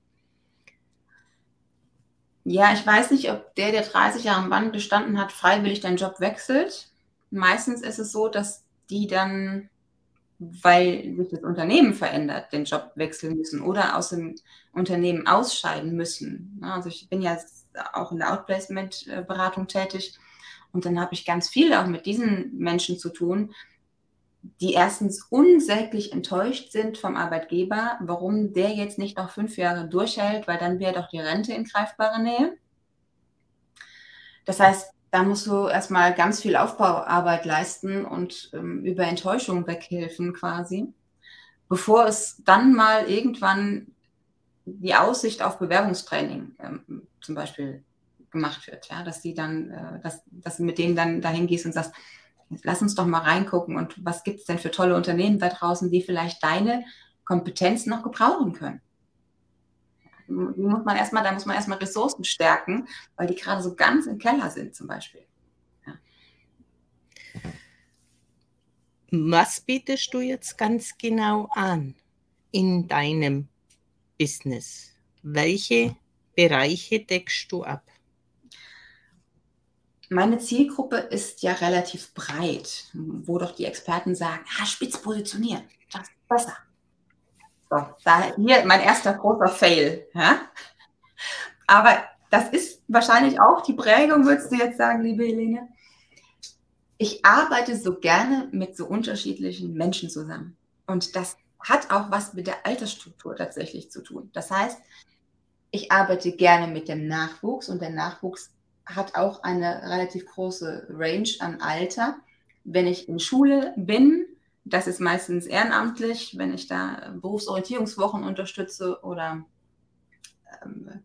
Ja, ich weiß nicht, ob der, der 30 Jahre am Band gestanden hat, freiwillig deinen Job wechselt. Meistens ist es so, dass die dann, weil sich das Unternehmen verändert, den Job wechseln müssen oder aus dem Unternehmen ausscheiden müssen. Also ich bin ja auch in der Outplacement-Beratung tätig und dann habe ich ganz viel auch mit diesen Menschen zu tun, die erstens unsäglich enttäuscht sind vom Arbeitgeber, warum der jetzt nicht noch fünf Jahre durchhält, weil dann wäre doch die Rente in greifbarer Nähe. Das heißt, da musst du erstmal ganz viel Aufbauarbeit leisten und ähm, über Enttäuschung weghelfen quasi, bevor es dann mal irgendwann die Aussicht auf Bewerbungstraining ähm, zum Beispiel gemacht wird, ja, dass die dann, äh, dass, du mit denen dann dahin gehst und sagst, lass uns doch mal reingucken und was gibt es denn für tolle Unternehmen da draußen, die vielleicht deine Kompetenz noch gebrauchen können. Muss man erstmal, da muss man erstmal Ressourcen stärken, weil die gerade so ganz im Keller sind zum Beispiel. Ja. Was bietest du jetzt ganz genau an in deinem Business? Welche Bereiche deckst du ab? Meine Zielgruppe ist ja relativ breit, wo doch die Experten sagen, ah, spitz positionieren, das ist besser. So, da hier mein erster großer Fail. Ja? Aber das ist wahrscheinlich auch die Prägung, würdest du jetzt sagen, liebe Helene. Ich arbeite so gerne mit so unterschiedlichen Menschen zusammen. Und das hat auch was mit der Altersstruktur tatsächlich zu tun. Das heißt, ich arbeite gerne mit dem Nachwuchs und der Nachwuchs hat auch eine relativ große Range an Alter. Wenn ich in Schule bin, das ist meistens ehrenamtlich, wenn ich da Berufsorientierungswochen unterstütze oder ähm,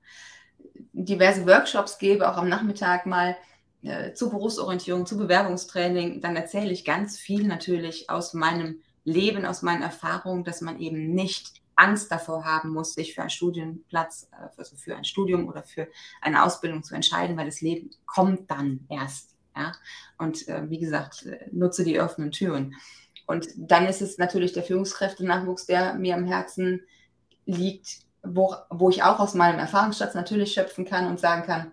diverse Workshops gebe, auch am Nachmittag mal äh, zur Berufsorientierung, zu Bewerbungstraining, dann erzähle ich ganz viel natürlich aus meinem Leben, aus meinen Erfahrungen, dass man eben nicht Angst davor haben muss, sich für einen Studienplatz, also für ein Studium oder für eine Ausbildung zu entscheiden, weil das Leben kommt dann erst. Ja? Und äh, wie gesagt, äh, nutze die offenen Türen. Und dann ist es natürlich der Führungskräftenachwuchs, der mir am Herzen liegt, wo, wo ich auch aus meinem Erfahrungsschatz natürlich schöpfen kann und sagen kann,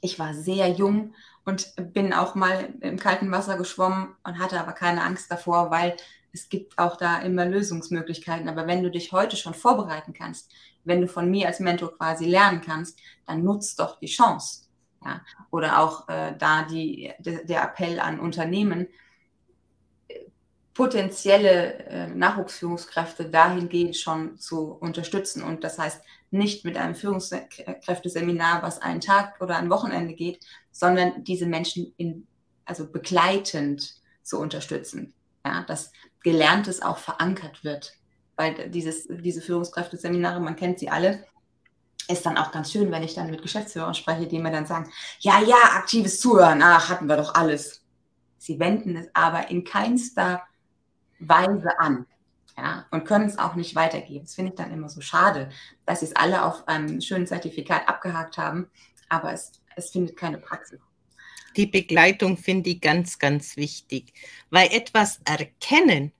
ich war sehr jung und bin auch mal im kalten Wasser geschwommen und hatte aber keine Angst davor, weil es gibt auch da immer Lösungsmöglichkeiten. Aber wenn du dich heute schon vorbereiten kannst, wenn du von mir als Mentor quasi lernen kannst, dann nutzt doch die Chance. Ja? Oder auch äh, da die, de, der Appell an Unternehmen, potenzielle äh, Nachwuchsführungskräfte dahingehend schon zu unterstützen. Und das heißt nicht mit einem Führungskräfteseminar, was einen Tag oder ein Wochenende geht, sondern diese Menschen in, also begleitend zu unterstützen. Ja, dass Gelerntes auch verankert wird. Weil dieses, diese Führungskräfteseminare, man kennt sie alle, ist dann auch ganz schön, wenn ich dann mit Geschäftsführern spreche, die mir dann sagen, ja, ja, aktives Zuhören, ach, hatten wir doch alles. Sie wenden es aber in keinster Weise an. Ja, und können es auch nicht weitergeben. Das finde ich dann immer so schade, dass sie es alle auf einem schönen Zertifikat abgehakt haben, aber es, es findet keine Praxis. Die Begleitung finde ich ganz, ganz wichtig, weil etwas erkennen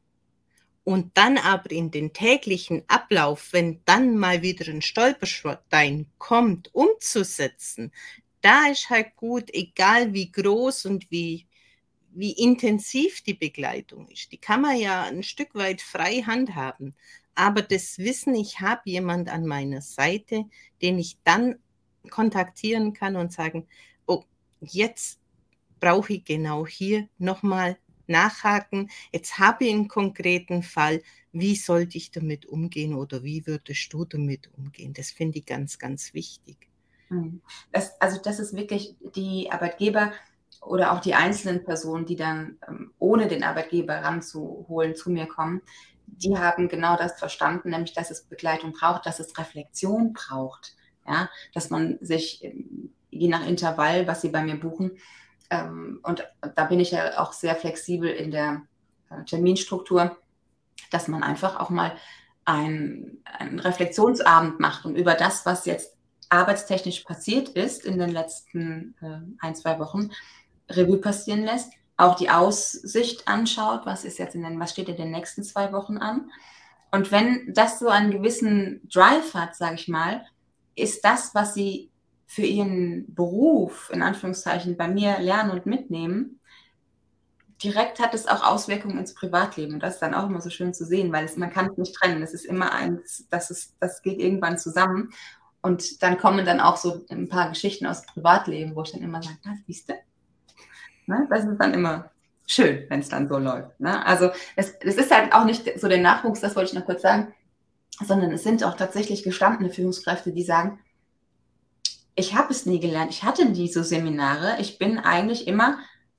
und dann aber in den täglichen Ablauf, wenn dann mal wieder ein Stolperstein kommt, umzusetzen, da ist halt gut, egal wie groß und wie wie intensiv die Begleitung ist. Die kann man ja ein Stück weit frei handhaben. Aber das Wissen, ich habe jemand an meiner Seite, den ich dann kontaktieren kann und sagen, oh, jetzt brauche ich genau hier nochmal nachhaken. Jetzt habe ich einen konkreten Fall. Wie sollte ich damit umgehen oder wie würdest du damit umgehen? Das finde ich ganz, ganz wichtig. Hm. Das, also das ist wirklich die Arbeitgeber oder auch die einzelnen Personen, die dann ähm, ohne den Arbeitgeber ranzuholen zu mir kommen, die haben genau das verstanden, nämlich dass es Begleitung braucht, dass es Reflexion braucht. Ja, dass man sich ähm, je nach Intervall, was sie bei mir buchen, ähm, und da bin ich ja auch sehr flexibel in der äh, Terminstruktur, dass man einfach auch mal einen, einen Reflexionsabend macht und über das, was jetzt arbeitstechnisch passiert ist in den letzten äh, ein, zwei Wochen, Revue passieren lässt, auch die Aussicht anschaut, was ist jetzt in den, was steht in den nächsten zwei Wochen an. Und wenn das so einen gewissen Drive hat, sage ich mal, ist das, was sie für ihren Beruf, in Anführungszeichen, bei mir lernen und mitnehmen, direkt hat es auch Auswirkungen ins Privatleben. Und das ist dann auch immer so schön zu sehen, weil es, man kann es nicht trennen. Es ist immer eins, das, ist, das geht irgendwann zusammen. Und dann kommen dann auch so ein paar Geschichten aus dem Privatleben, wo ich dann immer sage, was, siehst du? Ne? Das ist dann immer schön, wenn es dann so läuft. Ne? Also es, es ist halt auch nicht so der Nachwuchs, das wollte ich noch kurz sagen, sondern es sind auch tatsächlich gestandene Führungskräfte, die sagen, ich habe es nie gelernt, ich hatte nie so Seminare, ich bin eigentlich immer,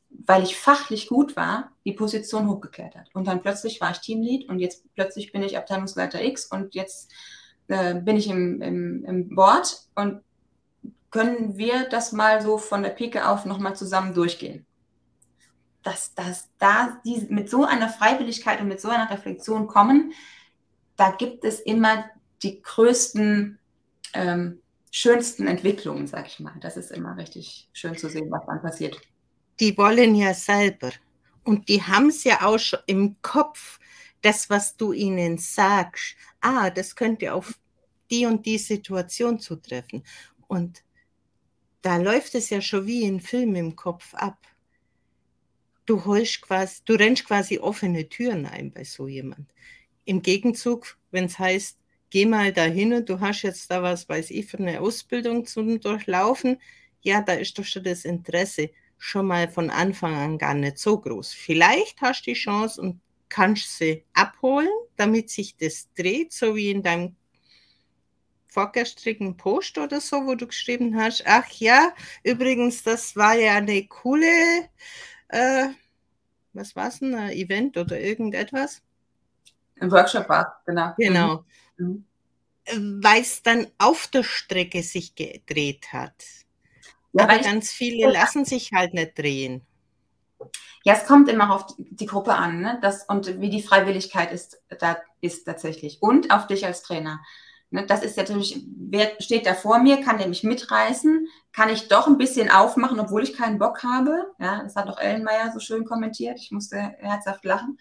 weil ich fachlich gut war, die Position hochgeklettert. Und dann plötzlich war ich Teamlead und jetzt plötzlich bin ich Abteilungsleiter X und jetzt äh, bin ich im, im, im Board und können wir das mal so von der Pike auf nochmal zusammen durchgehen dass, dass da die mit so einer Freiwilligkeit und mit so einer Reflexion kommen, da gibt es immer die größten, ähm, schönsten Entwicklungen, sag ich mal. Das ist immer richtig schön zu sehen, was dann passiert. Die wollen ja selber und die haben es ja auch schon im Kopf, das, was du ihnen sagst. Ah, das könnte auf die und die Situation zutreffen. Und da läuft es ja schon wie ein Film im Kopf ab du holst quasi, du rennst quasi offene Türen ein bei so jemand. Im Gegenzug, wenn es heißt, geh mal dahin und du hast jetzt da was, weiß ich, für eine Ausbildung zum Durchlaufen, ja, da ist doch schon das Interesse schon mal von Anfang an gar nicht so groß. Vielleicht hast du die Chance und kannst sie abholen, damit sich das dreht, so wie in deinem vorgestrigen Post oder so, wo du geschrieben hast, ach ja, übrigens, das war ja eine coole äh, was war es denn, ein Event oder irgendetwas? Ein Workshop war, genau. Genau. Mhm. Weil es dann auf der Strecke sich gedreht hat. Ja, Aber ganz viele lassen sich halt nicht drehen. Ja, es kommt immer auf die Gruppe an, ne? das, und wie die Freiwilligkeit ist, da ist tatsächlich. Und auf dich als Trainer. Ne, das ist natürlich, wer steht da vor mir, kann der mich mitreißen, kann ich doch ein bisschen aufmachen, obwohl ich keinen Bock habe. Ja, das hat doch Ellenmeier so schön kommentiert. Ich musste herzhaft lachen.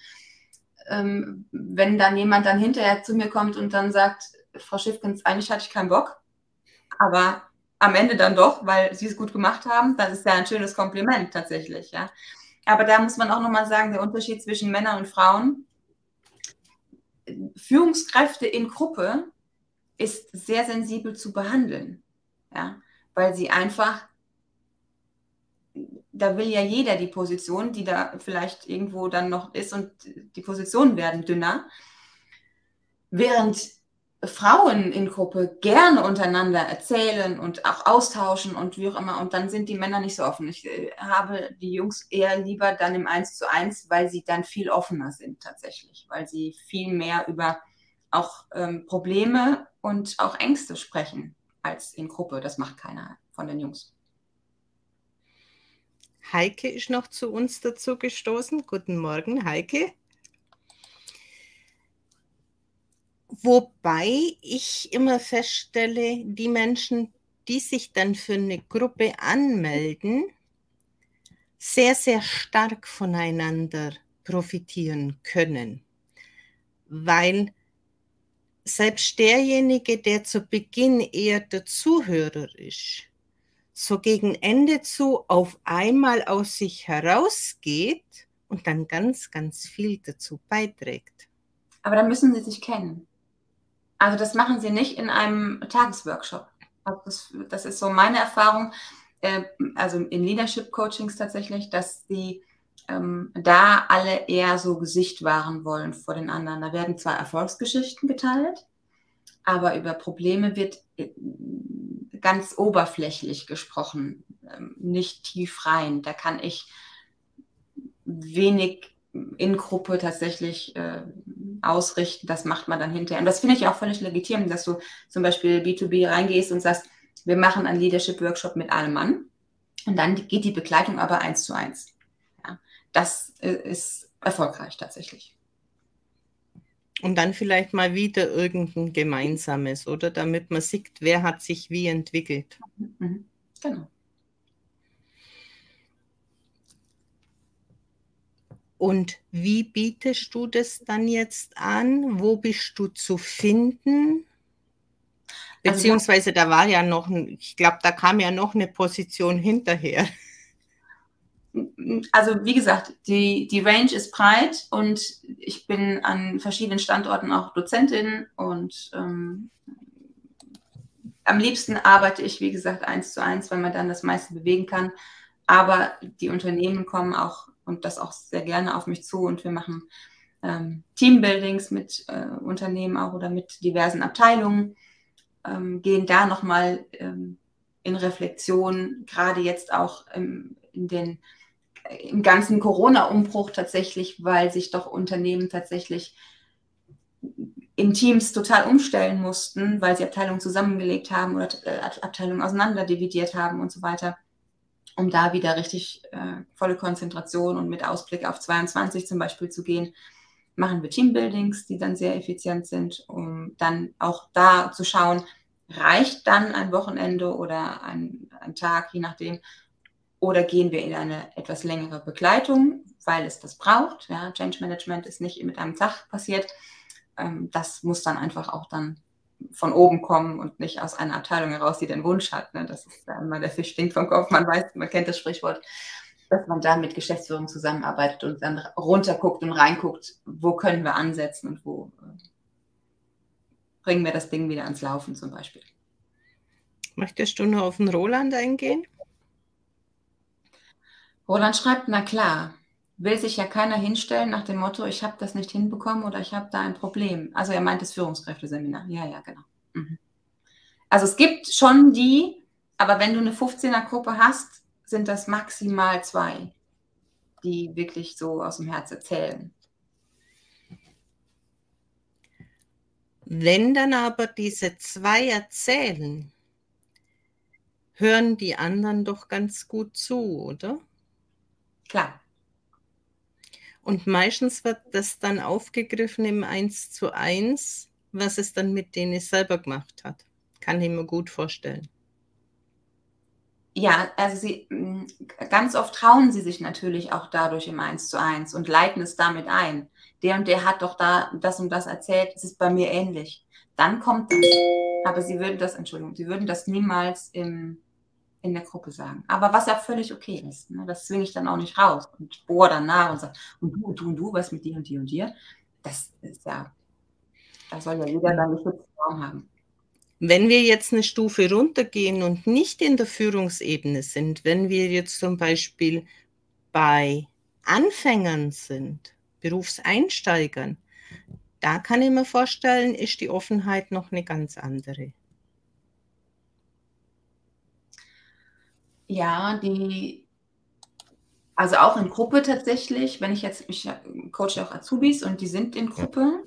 Ähm, wenn dann jemand dann hinterher zu mir kommt und dann sagt, Frau Schiffkens, eigentlich hatte ich keinen Bock, aber am Ende dann doch, weil Sie es gut gemacht haben, das ist ja ein schönes Kompliment tatsächlich, ja. Aber da muss man auch nochmal sagen, der Unterschied zwischen Männern und Frauen. Führungskräfte in Gruppe ist sehr sensibel zu behandeln, ja, weil sie einfach, da will ja jeder die Position, die da vielleicht irgendwo dann noch ist und die Positionen werden dünner, während Frauen in Gruppe gerne untereinander erzählen und auch austauschen und wie auch immer. Und dann sind die Männer nicht so offen. Ich äh, habe die Jungs eher lieber dann im Eins zu eins, weil sie dann viel offener sind tatsächlich, weil sie viel mehr über auch ähm, Probleme und auch Ängste sprechen als in Gruppe. Das macht keiner von den Jungs. Heike ist noch zu uns dazu gestoßen. Guten Morgen, Heike. Wobei ich immer feststelle, die Menschen, die sich dann für eine Gruppe anmelden, sehr, sehr stark voneinander profitieren können. Weil selbst derjenige, der zu Beginn eher der Zuhörer ist, so gegen Ende zu auf einmal aus sich herausgeht und dann ganz, ganz viel dazu beiträgt. Aber da müssen Sie sich kennen. Also das machen Sie nicht in einem Tagesworkshop. Also das, das ist so meine Erfahrung, äh, also in Leadership Coachings tatsächlich, dass Sie ähm, da alle eher so Gesicht wahren wollen vor den anderen. Da werden zwar Erfolgsgeschichten geteilt, aber über Probleme wird äh, ganz oberflächlich gesprochen, ähm, nicht tief rein. Da kann ich wenig in Gruppe tatsächlich äh, ausrichten. Das macht man dann hinterher. Und das finde ich auch völlig legitim, dass du zum Beispiel B2B reingehst und sagst, wir machen einen Leadership-Workshop mit einem Mann. Und dann geht die Begleitung aber eins zu eins das äh, ist erfolgreich tatsächlich. Und dann vielleicht mal wieder irgendein gemeinsames, oder? Damit man sieht, wer hat sich wie entwickelt. Mhm. Genau. Und wie bietest du das dann jetzt an? Wo bist du zu finden? Also Beziehungsweise da war ja noch, ich glaube, da kam ja noch eine Position hinterher also wie gesagt, die, die Range ist breit und ich bin an verschiedenen Standorten auch Dozentin und ähm, am liebsten arbeite ich, wie gesagt, eins zu eins, weil man dann das meiste bewegen kann. Aber die Unternehmen kommen auch und das auch sehr gerne auf mich zu und wir machen ähm, Teambuildings mit äh, Unternehmen auch oder mit diversen Abteilungen, ähm, gehen da nochmal ähm, in Reflexion, gerade jetzt auch im, in den im ganzen Corona-Umbruch tatsächlich, weil sich doch Unternehmen tatsächlich in Teams total umstellen mussten, weil sie Abteilungen zusammengelegt haben oder äh, Abteilungen auseinanderdividiert haben und so weiter, um da wieder richtig äh, volle Konzentration und mit Ausblick auf 22 zum Beispiel zu gehen, machen wir Teambuildings, die dann sehr effizient sind, um dann auch da zu schauen, reicht dann ein Wochenende oder ein, ein Tag, je nachdem, oder gehen wir in eine etwas längere Begleitung, weil es das braucht. Ja, Change Management ist nicht mit einem Tag passiert. Ähm, das muss dann einfach auch dann von oben kommen und nicht aus einer Abteilung heraus, die den Wunsch hat. Ne? Das ist immer der Fisch stinkt vom Kopf. Man weiß, man kennt das Sprichwort, dass man da mit Geschäftsführung zusammenarbeitet und dann runterguckt und reinguckt, wo können wir ansetzen und wo äh, bringen wir das Ding wieder ans Laufen zum Beispiel. Möchtest du nur auf den Roland eingehen? Roland schreibt, na klar, will sich ja keiner hinstellen nach dem Motto, ich habe das nicht hinbekommen oder ich habe da ein Problem. Also er meint das Führungskräfteseminar. Ja, ja, genau. Mhm. Also es gibt schon die, aber wenn du eine 15er-Gruppe hast, sind das maximal zwei, die wirklich so aus dem Herz erzählen. Wenn dann aber diese zwei erzählen, hören die anderen doch ganz gut zu, oder? Klar. Und meistens wird das dann aufgegriffen im 1 zu 1 was es dann mit denen selber gemacht hat. Kann ich mir gut vorstellen. Ja, also sie mm, ganz oft trauen sie sich natürlich auch dadurch im Eins zu eins und leiten es damit ein. Der und der hat doch da das und das erzählt, es ist bei mir ähnlich. Dann kommt das. Aber sie würden das, Entschuldigung, sie würden das niemals im, in der Gruppe sagen. Aber was ja völlig okay ist. Ne? Das zwinge ich dann auch nicht raus und bohr dann nach und sage, und du und du und du, was mit dir und dir und dir. Das ist ja, da soll ja jeder seinen Schutzraum haben. Wenn wir jetzt eine Stufe runtergehen und nicht in der Führungsebene sind, wenn wir jetzt zum Beispiel bei Anfängern sind, Berufseinsteigern, da kann ich mir vorstellen, ist die Offenheit noch eine ganz andere. Ja, die, also auch in Gruppe tatsächlich, wenn ich jetzt, ich coache auch Azubis und die sind in Gruppe,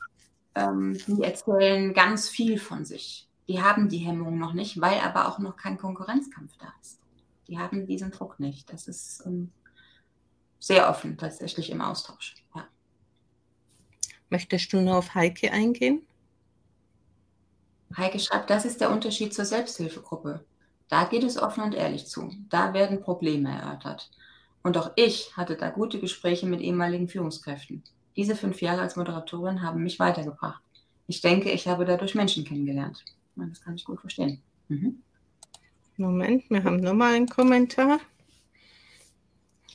ähm, die erzählen ganz viel von sich. Die haben die Hemmung noch nicht, weil aber auch noch kein Konkurrenzkampf da ist. Die haben diesen Druck nicht. Das ist ähm, sehr offen tatsächlich im Austausch. Ja. Möchtest du nur auf Heike eingehen? Heike schreibt, das ist der Unterschied zur Selbsthilfegruppe. Da geht es offen und ehrlich zu. Da werden Probleme erörtert. Und auch ich hatte da gute Gespräche mit ehemaligen Führungskräften. Diese fünf Jahre als Moderatorin haben mich weitergebracht. Ich denke, ich habe dadurch Menschen kennengelernt. Das kann ich gut verstehen. Mhm. Moment, wir haben nochmal einen Kommentar.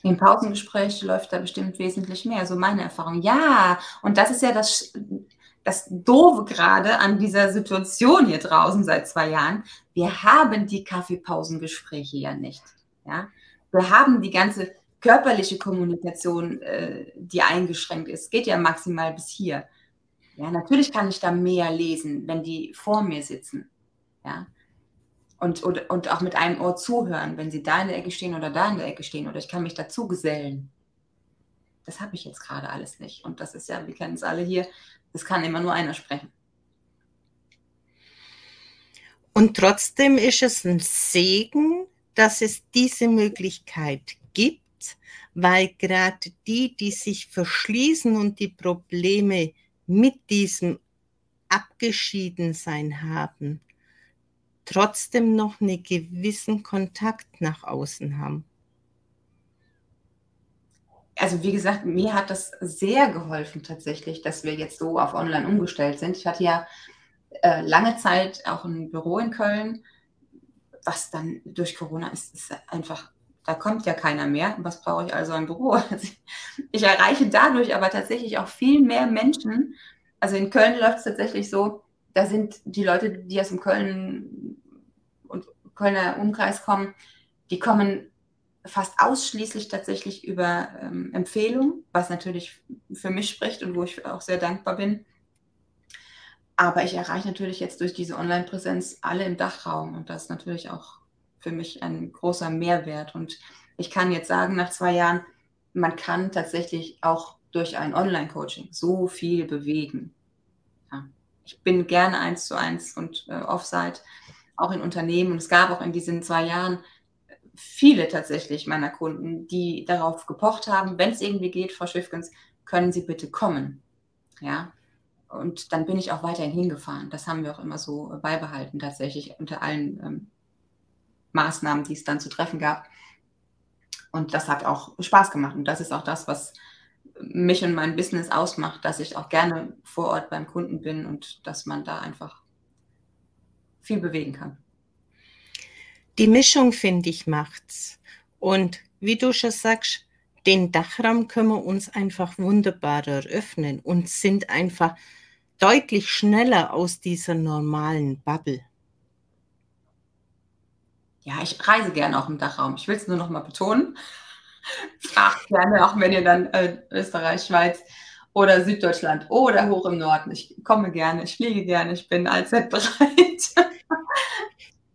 Im Pausengespräch läuft da bestimmt wesentlich mehr, so meine Erfahrung. Ja, und das ist ja das, das Doofe gerade an dieser Situation hier draußen seit zwei Jahren. Wir haben die Kaffeepausengespräche ja nicht. Ja? Wir haben die ganze körperliche Kommunikation, äh, die eingeschränkt ist. Geht ja maximal bis hier. Ja, natürlich kann ich da mehr lesen, wenn die vor mir sitzen. Ja. Und, und, und auch mit einem Ohr zuhören, wenn sie da in der Ecke stehen oder da in der Ecke stehen. Oder ich kann mich dazu gesellen. Das habe ich jetzt gerade alles nicht. Und das ist ja, wir kennen es alle hier, es kann immer nur einer sprechen. Und trotzdem ist es ein Segen, dass es diese Möglichkeit gibt, weil gerade die, die sich verschließen und die Probleme mit diesem Abgeschiedensein haben, trotzdem noch einen gewissen Kontakt nach außen haben. Also wie gesagt, mir hat das sehr geholfen tatsächlich, dass wir jetzt so auf Online umgestellt sind. Ich hatte ja äh, lange Zeit auch ein Büro in Köln, was dann durch Corona ist, ist einfach, da kommt ja keiner mehr. Was brauche ich also ein Büro? Ich erreiche dadurch aber tatsächlich auch viel mehr Menschen, also in Köln läuft es tatsächlich so, da sind die Leute, die aus dem Köln und Kölner Umkreis kommen, die kommen fast ausschließlich tatsächlich über ähm, Empfehlungen, was natürlich für mich spricht und wo ich auch sehr dankbar bin. Aber ich erreiche natürlich jetzt durch diese Online-Präsenz alle im Dachraum und das ist natürlich auch für mich ein großer Mehrwert. Und ich kann jetzt sagen, nach zwei Jahren, man kann tatsächlich auch durch ein Online-Coaching so viel bewegen. Ja. Ich bin gerne eins zu eins und äh, offsite, auch in Unternehmen. Und es gab auch in diesen zwei Jahren viele tatsächlich meiner Kunden, die darauf gepocht haben, wenn es irgendwie geht, Frau Schiffgens, können Sie bitte kommen. Ja. Und dann bin ich auch weiterhin hingefahren. Das haben wir auch immer so beibehalten, tatsächlich unter allen ähm, Maßnahmen, die es dann zu treffen gab. Und das hat auch Spaß gemacht. Und das ist auch das, was mich und mein Business ausmacht, dass ich auch gerne vor Ort beim Kunden bin und dass man da einfach viel bewegen kann. Die Mischung, finde ich, macht's. Und wie du schon sagst, den Dachraum können wir uns einfach wunderbar eröffnen und sind einfach deutlich schneller aus dieser normalen Bubble. Ja, ich reise gerne auch im Dachraum. Ich will es nur noch mal betonen. Ach, gerne, auch wenn ihr dann äh, Österreich, Schweiz oder Süddeutschland oder hoch im Norden. Ich komme gerne, ich fliege gerne, ich bin allzeit bereit.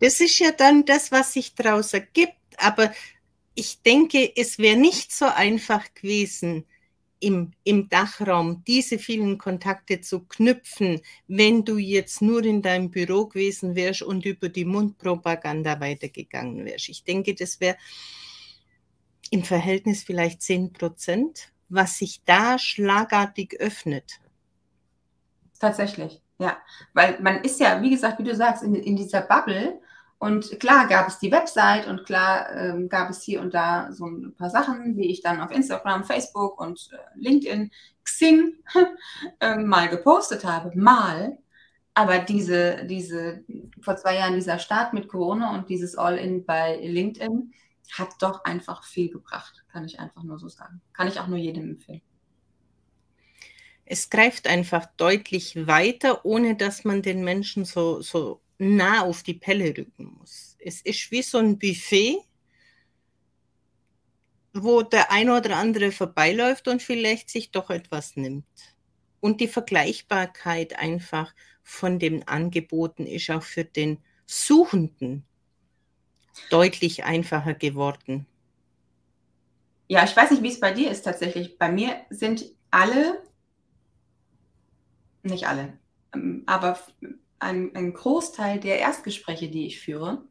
das ist ja dann das, was sich daraus ergibt. Aber ich denke, es wäre nicht so einfach gewesen, im, im Dachraum diese vielen Kontakte zu knüpfen, wenn du jetzt nur in deinem Büro gewesen wärst und über die Mundpropaganda weitergegangen wärst. Ich denke, das wäre im Verhältnis vielleicht 10 Prozent, was sich da schlagartig öffnet. Tatsächlich, Ja, weil man ist ja, wie gesagt, wie du sagst, in, in dieser Bubble. Und klar gab es die Website und klar ähm, gab es hier und da so ein paar Sachen, die ich dann auf Instagram, Facebook und äh, LinkedIn, Xing äh, mal gepostet habe. Mal. Aber diese, diese, vor zwei Jahren dieser Start mit Corona und dieses All-In bei LinkedIn hat doch einfach viel gebracht. Kann ich einfach nur so sagen. Kann ich auch nur jedem empfehlen. Es greift einfach deutlich weiter, ohne dass man den Menschen so, so nah auf die Pelle rücken muss. Es ist wie so ein Buffet, wo der ein oder andere vorbeiläuft und vielleicht sich doch etwas nimmt. Und die Vergleichbarkeit einfach von den Angeboten ist auch für den Suchenden deutlich einfacher geworden. Ja, ich weiß nicht, wie es bei dir ist tatsächlich. Bei mir sind alle nicht alle, ähm, aber ein, ein Großteil der Erstgespräche, die ich führe,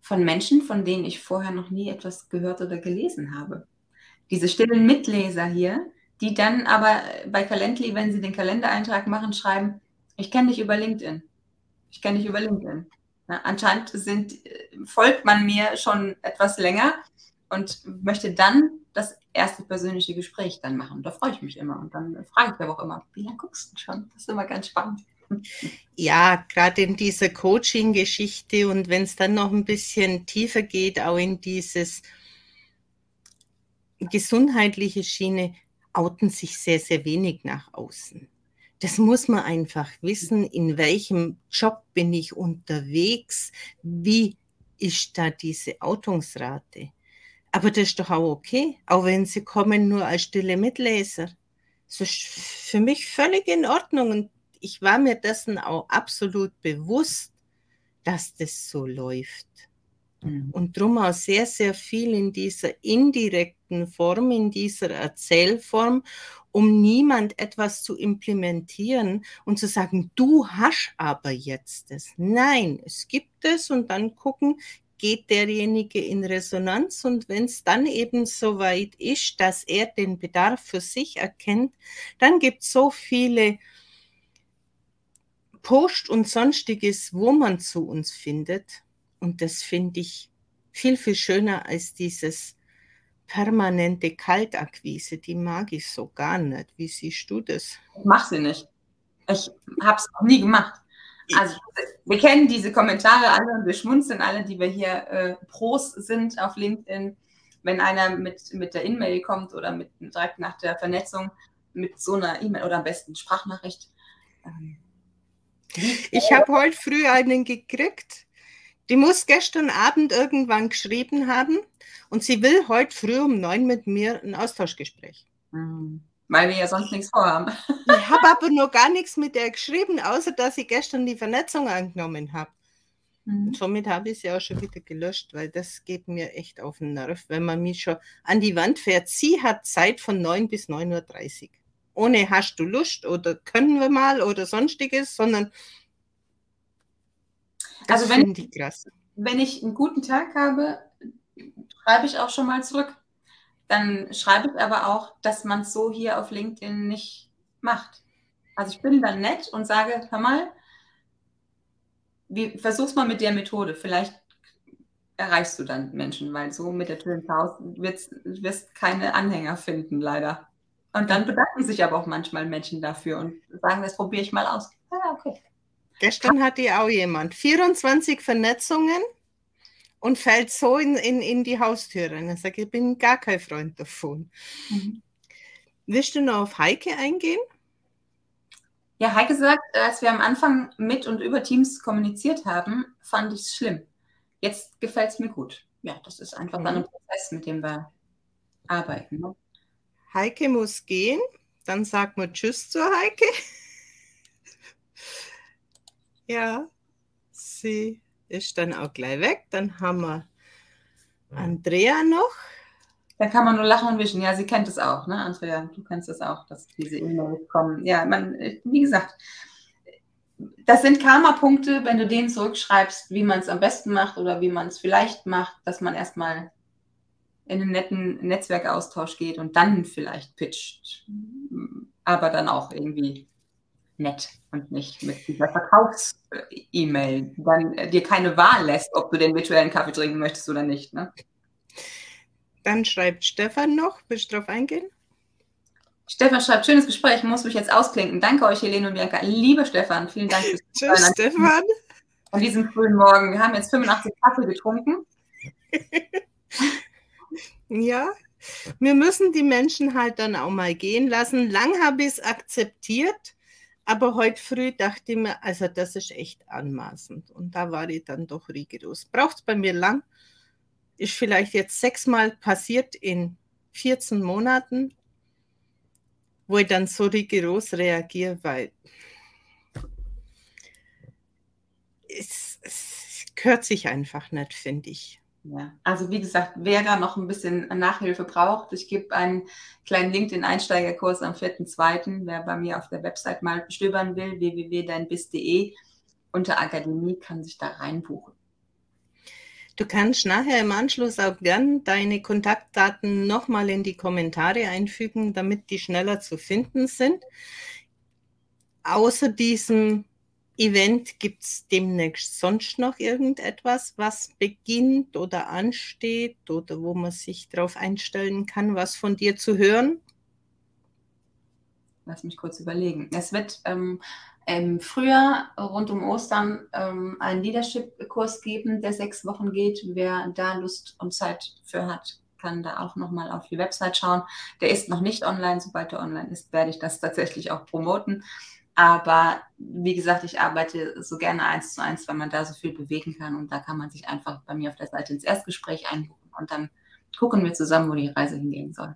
von Menschen, von denen ich vorher noch nie etwas gehört oder gelesen habe. Diese stillen Mitleser hier, die dann aber bei Calendly, wenn sie den Kalendereintrag machen, schreiben, ich kenne dich über LinkedIn. Ich kenne dich über LinkedIn. Ja, anscheinend sind, äh, folgt man mir schon etwas länger und möchte dann das erste persönliche Gespräch dann machen. Da freue ich mich immer. Und dann frage ich aber auch immer, wie lange guckst du schon? Das ist immer ganz spannend. Ja, gerade in dieser Coaching-Geschichte und wenn es dann noch ein bisschen tiefer geht, auch in dieses gesundheitliche Schiene, outen sich sehr, sehr wenig nach außen. Das muss man einfach wissen, in welchem Job bin ich unterwegs, wie ist da diese Outungsrate. Aber das ist doch auch okay, auch wenn sie kommen nur als stille Mitleser. Das ist für mich völlig in Ordnung und ich war mir dessen auch absolut bewusst, dass das so läuft. Mhm. Und darum auch sehr, sehr viel in dieser indirekten Form, in dieser Erzählform, um niemand etwas zu implementieren und zu sagen, du hast aber jetzt es. Nein, es gibt es und dann gucken, geht derjenige in Resonanz und wenn es dann eben so weit ist, dass er den Bedarf für sich erkennt, dann gibt es so viele Post und sonstiges, wo man zu uns findet. Und das finde ich viel, viel schöner als dieses permanente Kaltakquise. Die mag ich so gar nicht. Wie siehst du das? Ich mache sie nicht. Ich habe es noch nie gemacht. Also wir kennen diese Kommentare alle und wir schmunzeln alle, die wir hier äh, Pros sind auf LinkedIn. Wenn einer mit, mit der In-Mail kommt oder mit, direkt nach der Vernetzung mit so einer E-Mail oder am besten Sprachnachricht. Ähm, ich habe heute früh einen gekriegt. Die muss gestern Abend irgendwann geschrieben haben und sie will heute früh um neun mit mir ein Austauschgespräch. Mhm. Weil wir ja sonst nichts vorhaben. Ich habe aber nur gar nichts mit der geschrieben, außer dass ich gestern die Vernetzung angenommen habe. Mhm. somit habe ich sie auch schon wieder gelöscht, weil das geht mir echt auf den Nerv, wenn man mich schon an die Wand fährt. Sie hat Zeit von 9 bis 9.30 Uhr. Ohne hast du Lust oder können wir mal oder sonstiges, sondern also wenn ich, wenn ich einen guten Tag habe, schreibe ich auch schon mal zurück dann schreibe ich aber auch, dass man es so hier auf LinkedIn nicht macht. Also ich bin dann nett und sage, hör mal, wie, versuch's mal mit der Methode. Vielleicht erreichst du dann Menschen, weil so mit der Tür ins Haus wirst, wirst keine Anhänger finden, leider. Und dann bedanken sich aber auch manchmal Menschen dafür und sagen, das probiere ich mal aus. Ja, okay. Gestern hatte auch jemand 24 Vernetzungen und fällt so in, in, in die Haustür rein. Ich sage, ich bin gar kein Freund davon. Mhm. Willst du noch auf Heike eingehen? Ja, Heike sagt, als wir am Anfang mit und über Teams kommuniziert haben, fand ich es schlimm. Jetzt gefällt es mir gut. Ja, das ist einfach mhm. dann ein Prozess, mit dem wir arbeiten. Ne? Heike muss gehen, dann sagt man Tschüss zur Heike. ja, sie ist dann auch gleich weg. Dann haben wir Andrea noch. Da kann man nur lachen und wischen. Ja, sie kennt es auch, ne, Andrea? Du kennst es auch, dass diese E-Mails kommen. Ja, man, wie gesagt, das sind Karma-Punkte, wenn du denen zurückschreibst, wie man es am besten macht oder wie man es vielleicht macht, dass man erstmal in einen netten Netzwerkaustausch geht und dann vielleicht pitcht. Aber dann auch irgendwie nett und nicht mit dieser Verkaufs-E-Mail, dann äh, dir keine Wahl lässt, ob du den virtuellen Kaffee trinken möchtest oder nicht. Ne? Dann schreibt Stefan noch, willst du darauf eingehen? Stefan schreibt, schönes Gespräch, muss mich jetzt ausklinken. Danke euch, Helene und Bianca. Lieber Stefan, vielen Dank fürs Tschüss, Stefan. An diesem frühen Morgen. Wir haben jetzt 85 Kaffee getrunken. ja, wir müssen die Menschen halt dann auch mal gehen lassen. Lang habe ich es akzeptiert, aber heute früh dachte ich mir, also das ist echt anmaßend. Und da war ich dann doch rigoros. Braucht es bei mir lang? Ist vielleicht jetzt sechsmal passiert in 14 Monaten, wo ich dann so rigoros reagiere, weil es, es gehört sich einfach nicht, finde ich. Ja, also wie gesagt, wer da noch ein bisschen Nachhilfe braucht, ich gebe einen kleinen LinkedIn-Einsteigerkurs am 4.2., wer bei mir auf der Website mal stöbern will, www.deinbiss.de unter Akademie kann sich da reinbuchen. Du kannst nachher im Anschluss auch gern deine Kontaktdaten nochmal in die Kommentare einfügen, damit die schneller zu finden sind. Außer diesem Event gibt es demnächst sonst noch irgendetwas, was beginnt oder ansteht oder wo man sich darauf einstellen kann, was von dir zu hören? Lass mich kurz überlegen. Es wird ähm, im Frühjahr rund um Ostern ähm, einen Leadership-Kurs geben, der sechs Wochen geht. Wer da Lust und Zeit für hat, kann da auch nochmal auf die Website schauen. Der ist noch nicht online. Sobald er online ist, werde ich das tatsächlich auch promoten. Aber wie gesagt, ich arbeite so gerne eins zu eins, weil man da so viel bewegen kann. Und da kann man sich einfach bei mir auf der Seite ins Erstgespräch einbuchen und dann gucken wir zusammen, wo die Reise hingehen soll.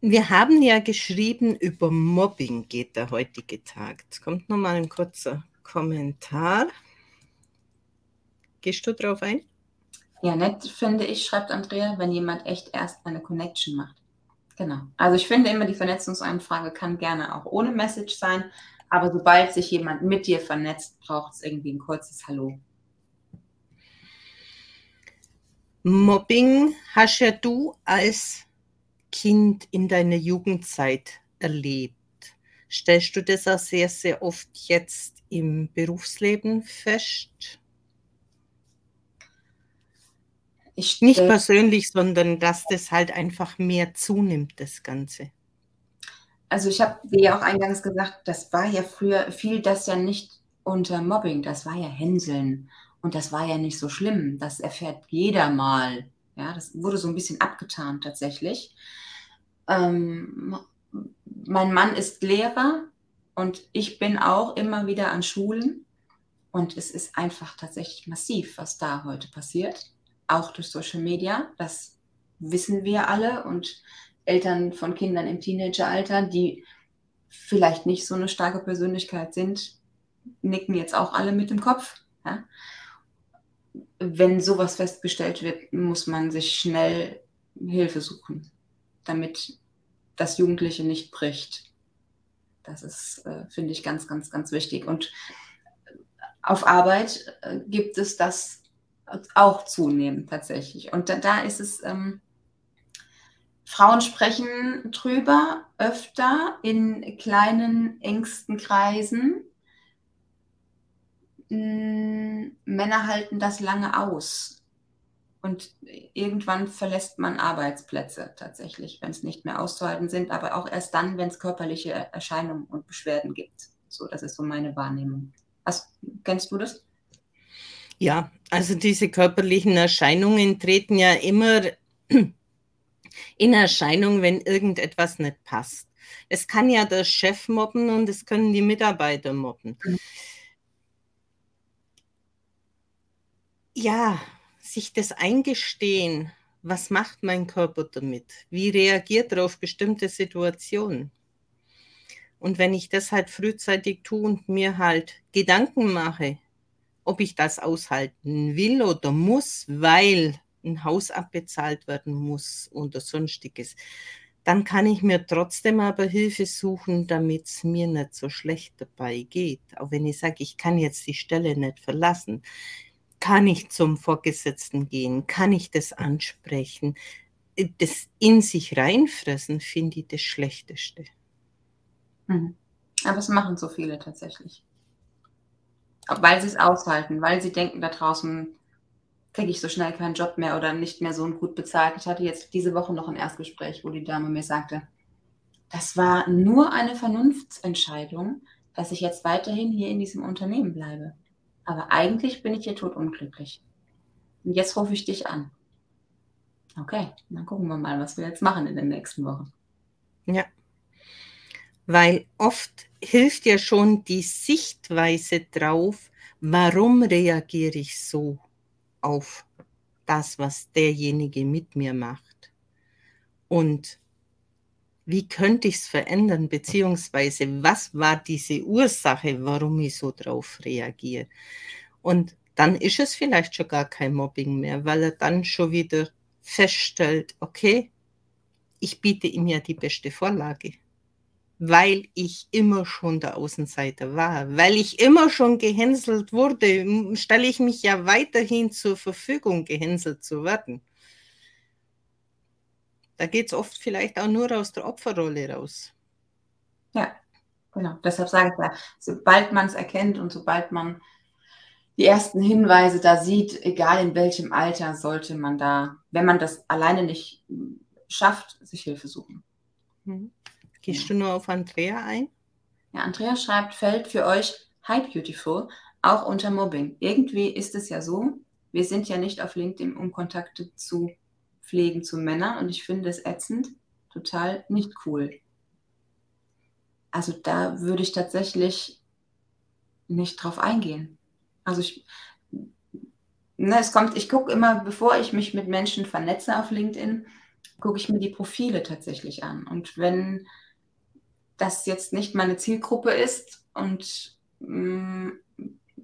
Wir haben ja geschrieben, über Mobbing geht der heutige Tag. Jetzt kommt nochmal ein kurzer Kommentar. Gehst du drauf ein? Ja, nett finde ich, schreibt Andrea, wenn jemand echt erst eine Connection macht. Genau. Also ich finde immer, die Vernetzungsanfrage kann gerne auch ohne Message sein, aber sobald sich jemand mit dir vernetzt, braucht es irgendwie ein kurzes Hallo. Mobbing hast ja du als Kind in deiner Jugendzeit erlebt. Stellst du das auch sehr, sehr oft jetzt im Berufsleben fest? Ich, Nicht äh, persönlich, sondern dass das halt einfach mehr zunimmt, das Ganze. Also ich habe dir ja auch eingangs gesagt, das war ja früher, fiel das ja nicht unter Mobbing, das war ja Hänseln. Und das war ja nicht so schlimm. Das erfährt jeder mal. Ja, das wurde so ein bisschen abgetan tatsächlich. Ähm, mein Mann ist Lehrer und ich bin auch immer wieder an Schulen. Und es ist einfach tatsächlich massiv, was da heute passiert auch durch Social Media. Das wissen wir alle und Eltern von Kindern im Teenageralter, die vielleicht nicht so eine starke Persönlichkeit sind, nicken jetzt auch alle mit dem Kopf. Ja? Wenn sowas festgestellt wird, muss man sich schnell Hilfe suchen, damit das Jugendliche nicht bricht. Das ist, äh, finde ich, ganz, ganz, ganz wichtig. Und auf Arbeit äh, gibt es das auch zunehmen tatsächlich. Und da, da ist es, ähm, Frauen sprechen drüber öfter in kleinen, engsten Kreisen. Hm, Männer halten das lange aus. Und irgendwann verlässt man Arbeitsplätze tatsächlich, wenn es nicht mehr auszuhalten sind, aber auch erst dann, wenn es körperliche Erscheinungen und Beschwerden gibt. So, das ist so meine Wahrnehmung. Was, kennst du das? Ja, also diese körperlichen Erscheinungen treten ja immer in Erscheinung, wenn irgendetwas nicht passt. Es kann ja der Chef mobben und es können die Mitarbeiter mobben. Mhm. Ja, sich das eingestehen, was macht mein Körper damit? Wie reagiert er auf bestimmte Situationen? Und wenn ich das halt frühzeitig tue und mir halt Gedanken mache, ob ich das aushalten will oder muss, weil ein Haus abbezahlt werden muss oder sonstiges, dann kann ich mir trotzdem aber Hilfe suchen, damit es mir nicht so schlecht dabei geht. Auch wenn ich sage, ich kann jetzt die Stelle nicht verlassen, kann ich zum Vorgesetzten gehen, kann ich das ansprechen. das in sich reinfressen finde ich das Schlechteste. Mhm. Aber es machen so viele tatsächlich. Weil sie es aushalten, weil sie denken, da draußen kriege ich so schnell keinen Job mehr oder nicht mehr so gut bezahlt. Ich hatte jetzt diese Woche noch ein Erstgespräch, wo die Dame mir sagte, das war nur eine Vernunftsentscheidung, dass ich jetzt weiterhin hier in diesem Unternehmen bleibe. Aber eigentlich bin ich hier totunglücklich. Und jetzt rufe ich dich an. Okay, dann gucken wir mal, was wir jetzt machen in den nächsten Wochen. Ja. Weil oft hilft ja schon die Sichtweise drauf, warum reagiere ich so auf das, was derjenige mit mir macht. Und wie könnte ich es verändern, beziehungsweise was war diese Ursache, warum ich so drauf reagiere. Und dann ist es vielleicht schon gar kein Mobbing mehr, weil er dann schon wieder feststellt, okay, ich biete ihm ja die beste Vorlage, weil ich immer schon der Außenseiter war, weil ich immer schon gehänselt wurde, stelle ich mich ja weiterhin zur Verfügung, gehänselt zu werden. Da geht es oft vielleicht auch nur aus der Opferrolle raus. Ja, genau. Deshalb sage ich ja, sobald man es erkennt und sobald man die ersten Hinweise da sieht, egal in welchem Alter, sollte man da, wenn man das alleine nicht schafft, sich Hilfe suchen. Mhm. Gehst du nur auf Andrea ein? Ja, Andrea schreibt, fällt für euch High Beautiful auch unter Mobbing. Irgendwie ist es ja so, wir sind ja nicht auf LinkedIn, um Kontakte zu pflegen zu Männern und ich finde es ätzend, total nicht cool. Also da würde ich tatsächlich nicht drauf eingehen. Also ich, ne, es kommt, ich gucke immer, bevor ich mich mit Menschen vernetze auf LinkedIn, gucke ich mir die Profile tatsächlich an. Und wenn das jetzt nicht meine Zielgruppe ist und mh, mm,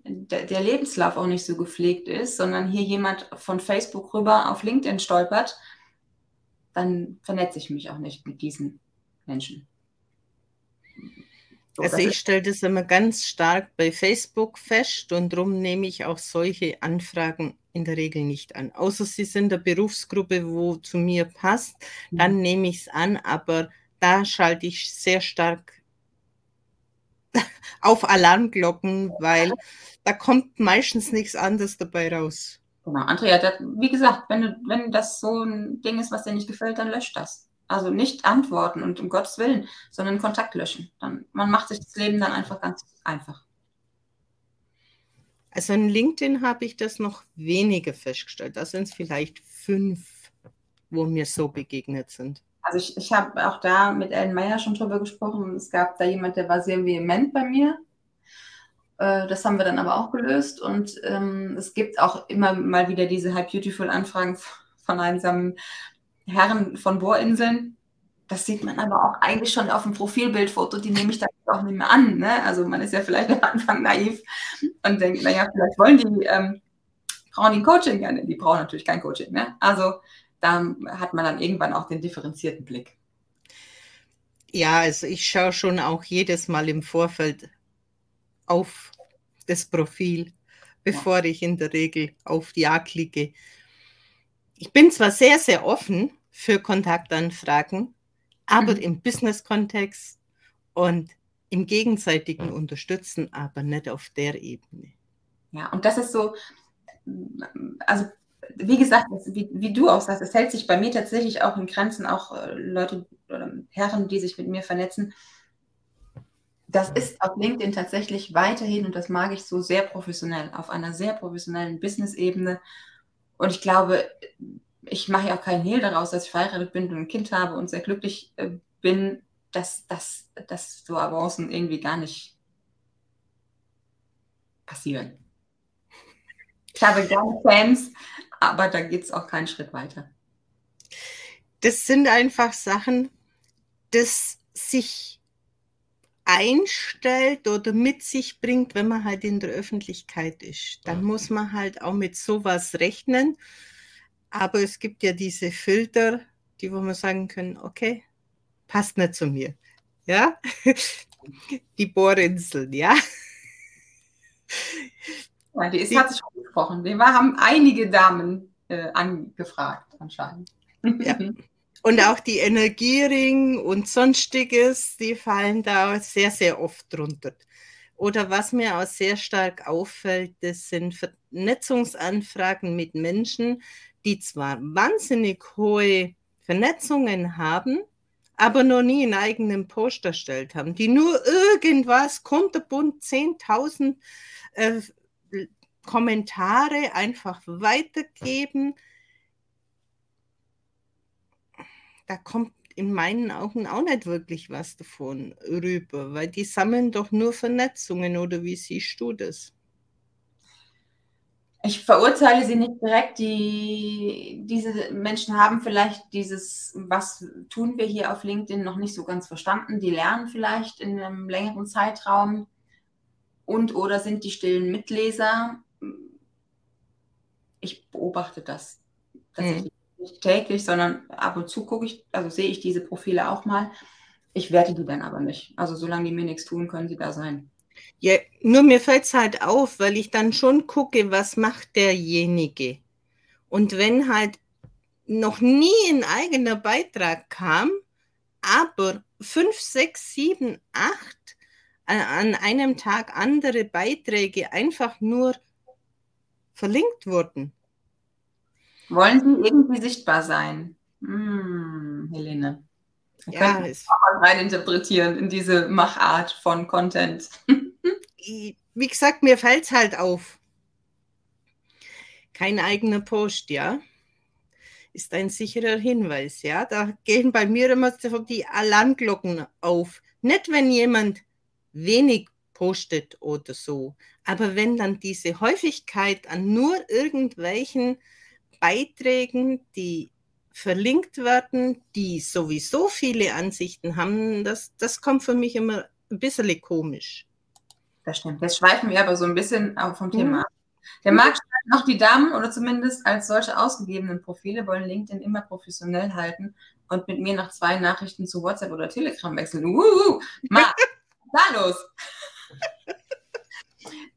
der, Lebenslauf auch nicht so gepflegt ist, sondern hier jemand von Facebook rüber auf LinkedIn stolpert, dann vernetze ich mich auch nicht mit diesen Menschen. So, also ich stelle das immer ganz stark bei Facebook fest und darum nehme ich auch solche Anfragen in der Regel nicht an. Außer sie sind der Berufsgruppe, wo zu mir passt, dann mhm. nehme ich es an, aber da schalte ich sehr stark auf Alarmglocken, weil da kommt meistens nichts anderes dabei raus. Genau, Andrea, das, wie gesagt, wenn, du, wenn das so ein Ding ist, was dir nicht gefällt, dann löscht das. Also nicht antworten und um Gottes Willen, sondern Kontakt löschen. Dann, man macht sich das Leben dann einfach ganz einfach. Also in LinkedIn habe ich das noch weniger festgestellt. Da sind es vielleicht fünf, wo mir so begegnet sind. Also ich, ich habe auch da mit Ellen Meyer schon drüber gesprochen. Es gab da jemand, der war sehr vehement bei mir. Äh, das haben wir dann aber auch gelöst. Und ähm, es gibt auch immer mal wieder diese High Beautiful Anfragen von einsamen Herren von Bohrinseln. Das sieht man aber auch eigentlich schon auf dem Profilbildfoto, die nehme ich da auch nicht mehr an. Ne? Also man ist ja vielleicht am Anfang naiv und denkt, naja, vielleicht wollen die ähm, brauchen die Coaching. Ja, die brauchen natürlich kein Coaching. Ne? Also da hat man dann irgendwann auch den differenzierten Blick. Ja, also ich schaue schon auch jedes Mal im Vorfeld auf das Profil, bevor ja. ich in der Regel auf Ja klicke ich bin zwar sehr, sehr offen für Kontaktanfragen, aber mhm. im Business-Kontext und im gegenseitigen Unterstützen, aber nicht auf der Ebene. Ja, und das ist so, also wie gesagt, wie, wie, du auch sagst, es hält sich bei mir tatsächlich auch in Grenzen, auch äh, Leute oder Herren, die sich mit mir vernetzen. Das ist auf LinkedIn tatsächlich weiterhin, und das mag ich so sehr professionell, auf einer sehr professionellen Business-Ebene und ich glaube, ich mache ja auch keinen Hehl daraus, dass ich verheiratet bin und ein Kind habe und sehr glücklich äh, bin, dass, dass, dass so Avancen irgendwie gar nicht passieren. Ich habe gerne Fans, aber da geht es auch keinen Schritt weiter. Das sind einfach Sachen, das sich einstellt oder mit sich bringt, wenn man halt in der Öffentlichkeit ist. Dann muss man halt auch mit sowas rechnen. Aber es gibt ja diese Filter, die wo man sagen können, okay, passt nicht zu mir. Ja, die Bohrinseln, ja. ja die ist, hat sich schon gesprochen. Die haben einige Damen äh, angefragt, anscheinend. Ja. Und auch die Energiering und sonstiges, die fallen da sehr, sehr oft drunter. Oder was mir auch sehr stark auffällt, das sind Vernetzungsanfragen mit Menschen, die zwar wahnsinnig hohe Vernetzungen haben, aber noch nie einen eigenen Post erstellt haben, die nur irgendwas kunterbunt 10.000 äh, Kommentare einfach weitergeben. Da kommt in meinen Augen auch nicht wirklich was davon rüber, weil die sammeln doch nur Vernetzungen oder wie siehst du das? Ich verurteile sie nicht direkt. Die, diese Menschen haben vielleicht dieses, was tun wir hier auf LinkedIn, noch nicht so ganz verstanden. Die lernen vielleicht in einem längeren Zeitraum und oder sind die stillen Mitleser. Ich beobachte das tatsächlich mhm. nicht täglich, sondern ab und zu gucke ich, also sehe ich diese Profile auch mal. Ich werte die dann aber nicht. Also solange die mir nichts tun, können sie da sein. Ja, nur mir fällt es halt auf, weil ich dann schon gucke, was macht derjenige. Und wenn halt noch nie ein eigener Beitrag kam, aber fünf, sechs, sieben, acht an einem Tag andere Beiträge einfach nur verlinkt wurden. Wollen Sie irgendwie sichtbar sein? Hm, Helene. Wir ja, es auch rein interpretieren in diese Machart von Content. wie gesagt, mir fällt es halt auf. Kein eigener Post, ja. Ist ein sicherer Hinweis, ja. Da gehen bei mir immer die Alarmglocken auf. Nicht, wenn jemand wenig postet oder so, aber wenn dann diese Häufigkeit an nur irgendwelchen Beiträgen, die verlinkt werden, die sowieso viele Ansichten haben, das, das kommt für mich immer ein bisschen komisch. Das stimmt. Jetzt schweifen wir aber so ein bisschen vom Thema ab. Der Markt schreibt noch, die Damen oder zumindest als solche ausgegebenen Profile wollen LinkedIn immer professionell halten und mit mir nach zwei Nachrichten zu WhatsApp oder Telegram wechseln. Uh, Marc, da los?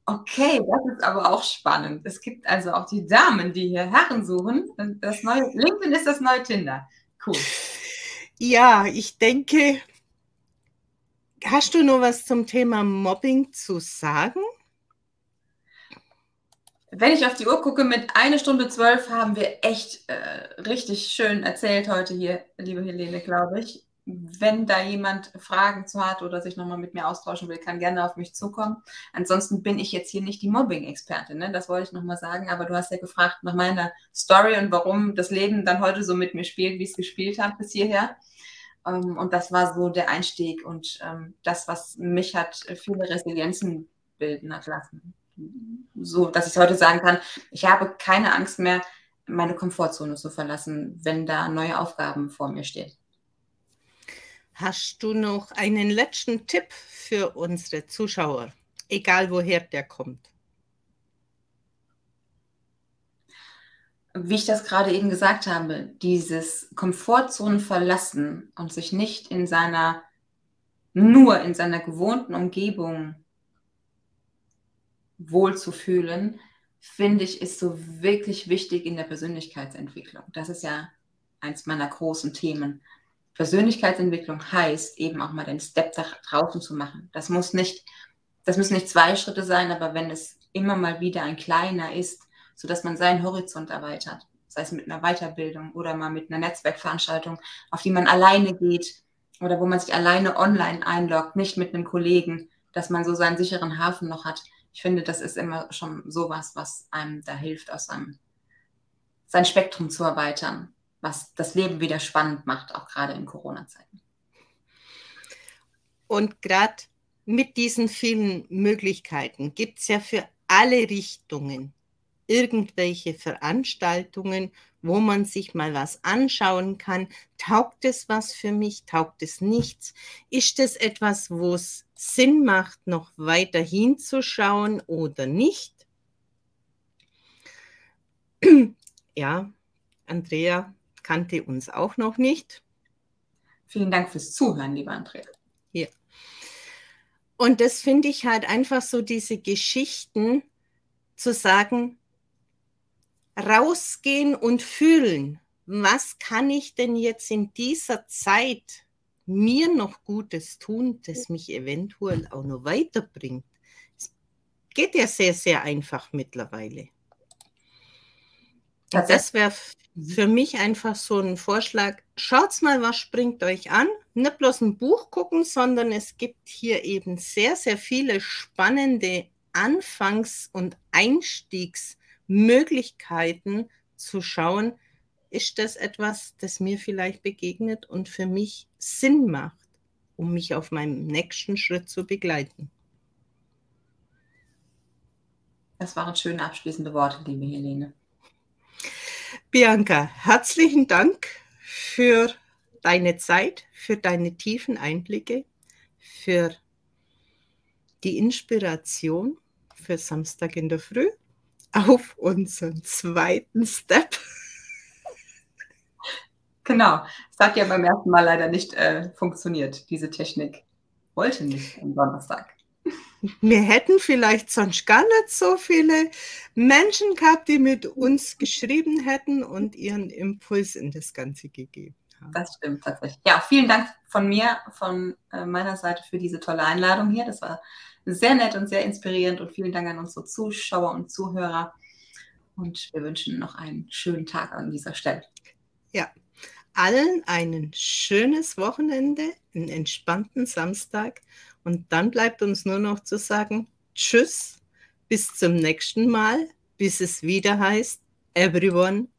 Okay, das ist aber auch spannend. Es gibt also auch die Damen, die hier Herren suchen. Das neue, LinkedIn ist das neue Tinder. Cool. Ja, ich denke, hast du noch was zum Thema Mobbing zu sagen? Wenn ich auf die Uhr gucke, mit einer Stunde zwölf haben wir echt äh, richtig schön erzählt heute hier, liebe Helene, glaube ich wenn da jemand Fragen zu hat oder sich nochmal mit mir austauschen will, kann gerne auf mich zukommen. Ansonsten bin ich jetzt hier nicht die Mobbing-Expertin, ne? das wollte ich nochmal sagen. Aber du hast ja gefragt nach meiner Story und warum das Leben dann heute so mit mir spielt, wie es gespielt hat bis hierher. Ähm, und das war so der Einstieg und ähm, das, was mich hat viele Resilienzen bilden lassen. So, dass ich heute sagen kann, ich habe keine Angst mehr, meine Komfortzone zu verlassen, wenn da neue Aufgaben vor mir stehen. Hast du noch einen letzten Tipp für unsere Zuschauer, egal woher der kommt? Wie ich das gerade eben gesagt habe, dieses Komfortzone verlassen und sich nicht in seiner, nur in seiner gewohnten Umgebung wohlzufühlen, finde ich, ist so wirklich wichtig in der Persönlichkeitsentwicklung. Das ist ja eins meiner großen Themen. Persönlichkeitsentwicklung heißt eben auch mal den Step da draußen zu machen. Das muss nicht, das müssen nicht zwei Schritte sein, aber wenn es immer mal wieder ein kleiner ist, sodass man seinen Horizont erweitert, sei es mit einer Weiterbildung oder mal mit einer Netzwerkveranstaltung, auf die man alleine geht oder wo man sich alleine online einloggt, nicht mit einem Kollegen, dass man so seinen sicheren Hafen noch hat. Ich finde, das ist immer schon sowas, was einem da hilft, aus seinem sein Spektrum zu erweitern was das Leben wieder spannend macht, auch gerade in Corona-Zeiten. Und gerade mit diesen vielen Möglichkeiten gibt es ja für alle Richtungen irgendwelche Veranstaltungen, wo man sich mal was anschauen kann. Taugt es was für mich? Taugt es nichts? Ist es etwas, wo es Sinn macht, noch weiter hinzuschauen oder nicht? Ja, Andrea, kannte uns auch noch nicht. Vielen Dank fürs Zuhören, lieber Andrea. Ja. Und das finde ich halt einfach so, diese Geschichten zu sagen, rausgehen und fühlen. was kann ich denn jetzt in dieser Zeit mir noch Gutes tun, das mich eventuell auch noch weiterbringt? Es geht ja sehr, sehr einfach mittlerweile. Das wäre für mich einfach so ein Vorschlag. Schaut mal, was springt euch an. Nicht bloß ein Buch gucken, sondern es gibt hier eben sehr, sehr viele spannende Anfangs- und Einstiegsmöglichkeiten zu schauen, ist das etwas, das mir vielleicht begegnet und für mich Sinn macht, um mich auf meinem nächsten Schritt zu begleiten. Das waren schöne abschließende Worte, liebe Helene. Bianca, herzlichen Dank für deine Zeit, für deine tiefen Einblicke, für die Inspiration für Samstag in der Früh auf unseren zweiten Step. Genau, es hat ja beim ersten Mal leider nicht äh, funktioniert, diese Technik. Wollte nicht am Donnerstag. Wir hätten vielleicht sonst gar nicht so viele Menschen gehabt, die mit uns geschrieben hätten und ihren Impuls in das Ganze gegeben haben. Das stimmt tatsächlich. Ja, vielen Dank von mir, von äh, meiner Seite für diese tolle Einladung hier. Das war sehr nett und sehr inspirierend und vielen Dank an unsere Zuschauer und Zuhörer. Und wir wünschen noch einen schönen Tag an dieser Stelle. Ja, allen ein schönes Wochenende, einen entspannten Samstag und dann bleibt uns nur noch zu sagen, tschüss, bis zum nächsten Mal, bis es wieder heißt, everyone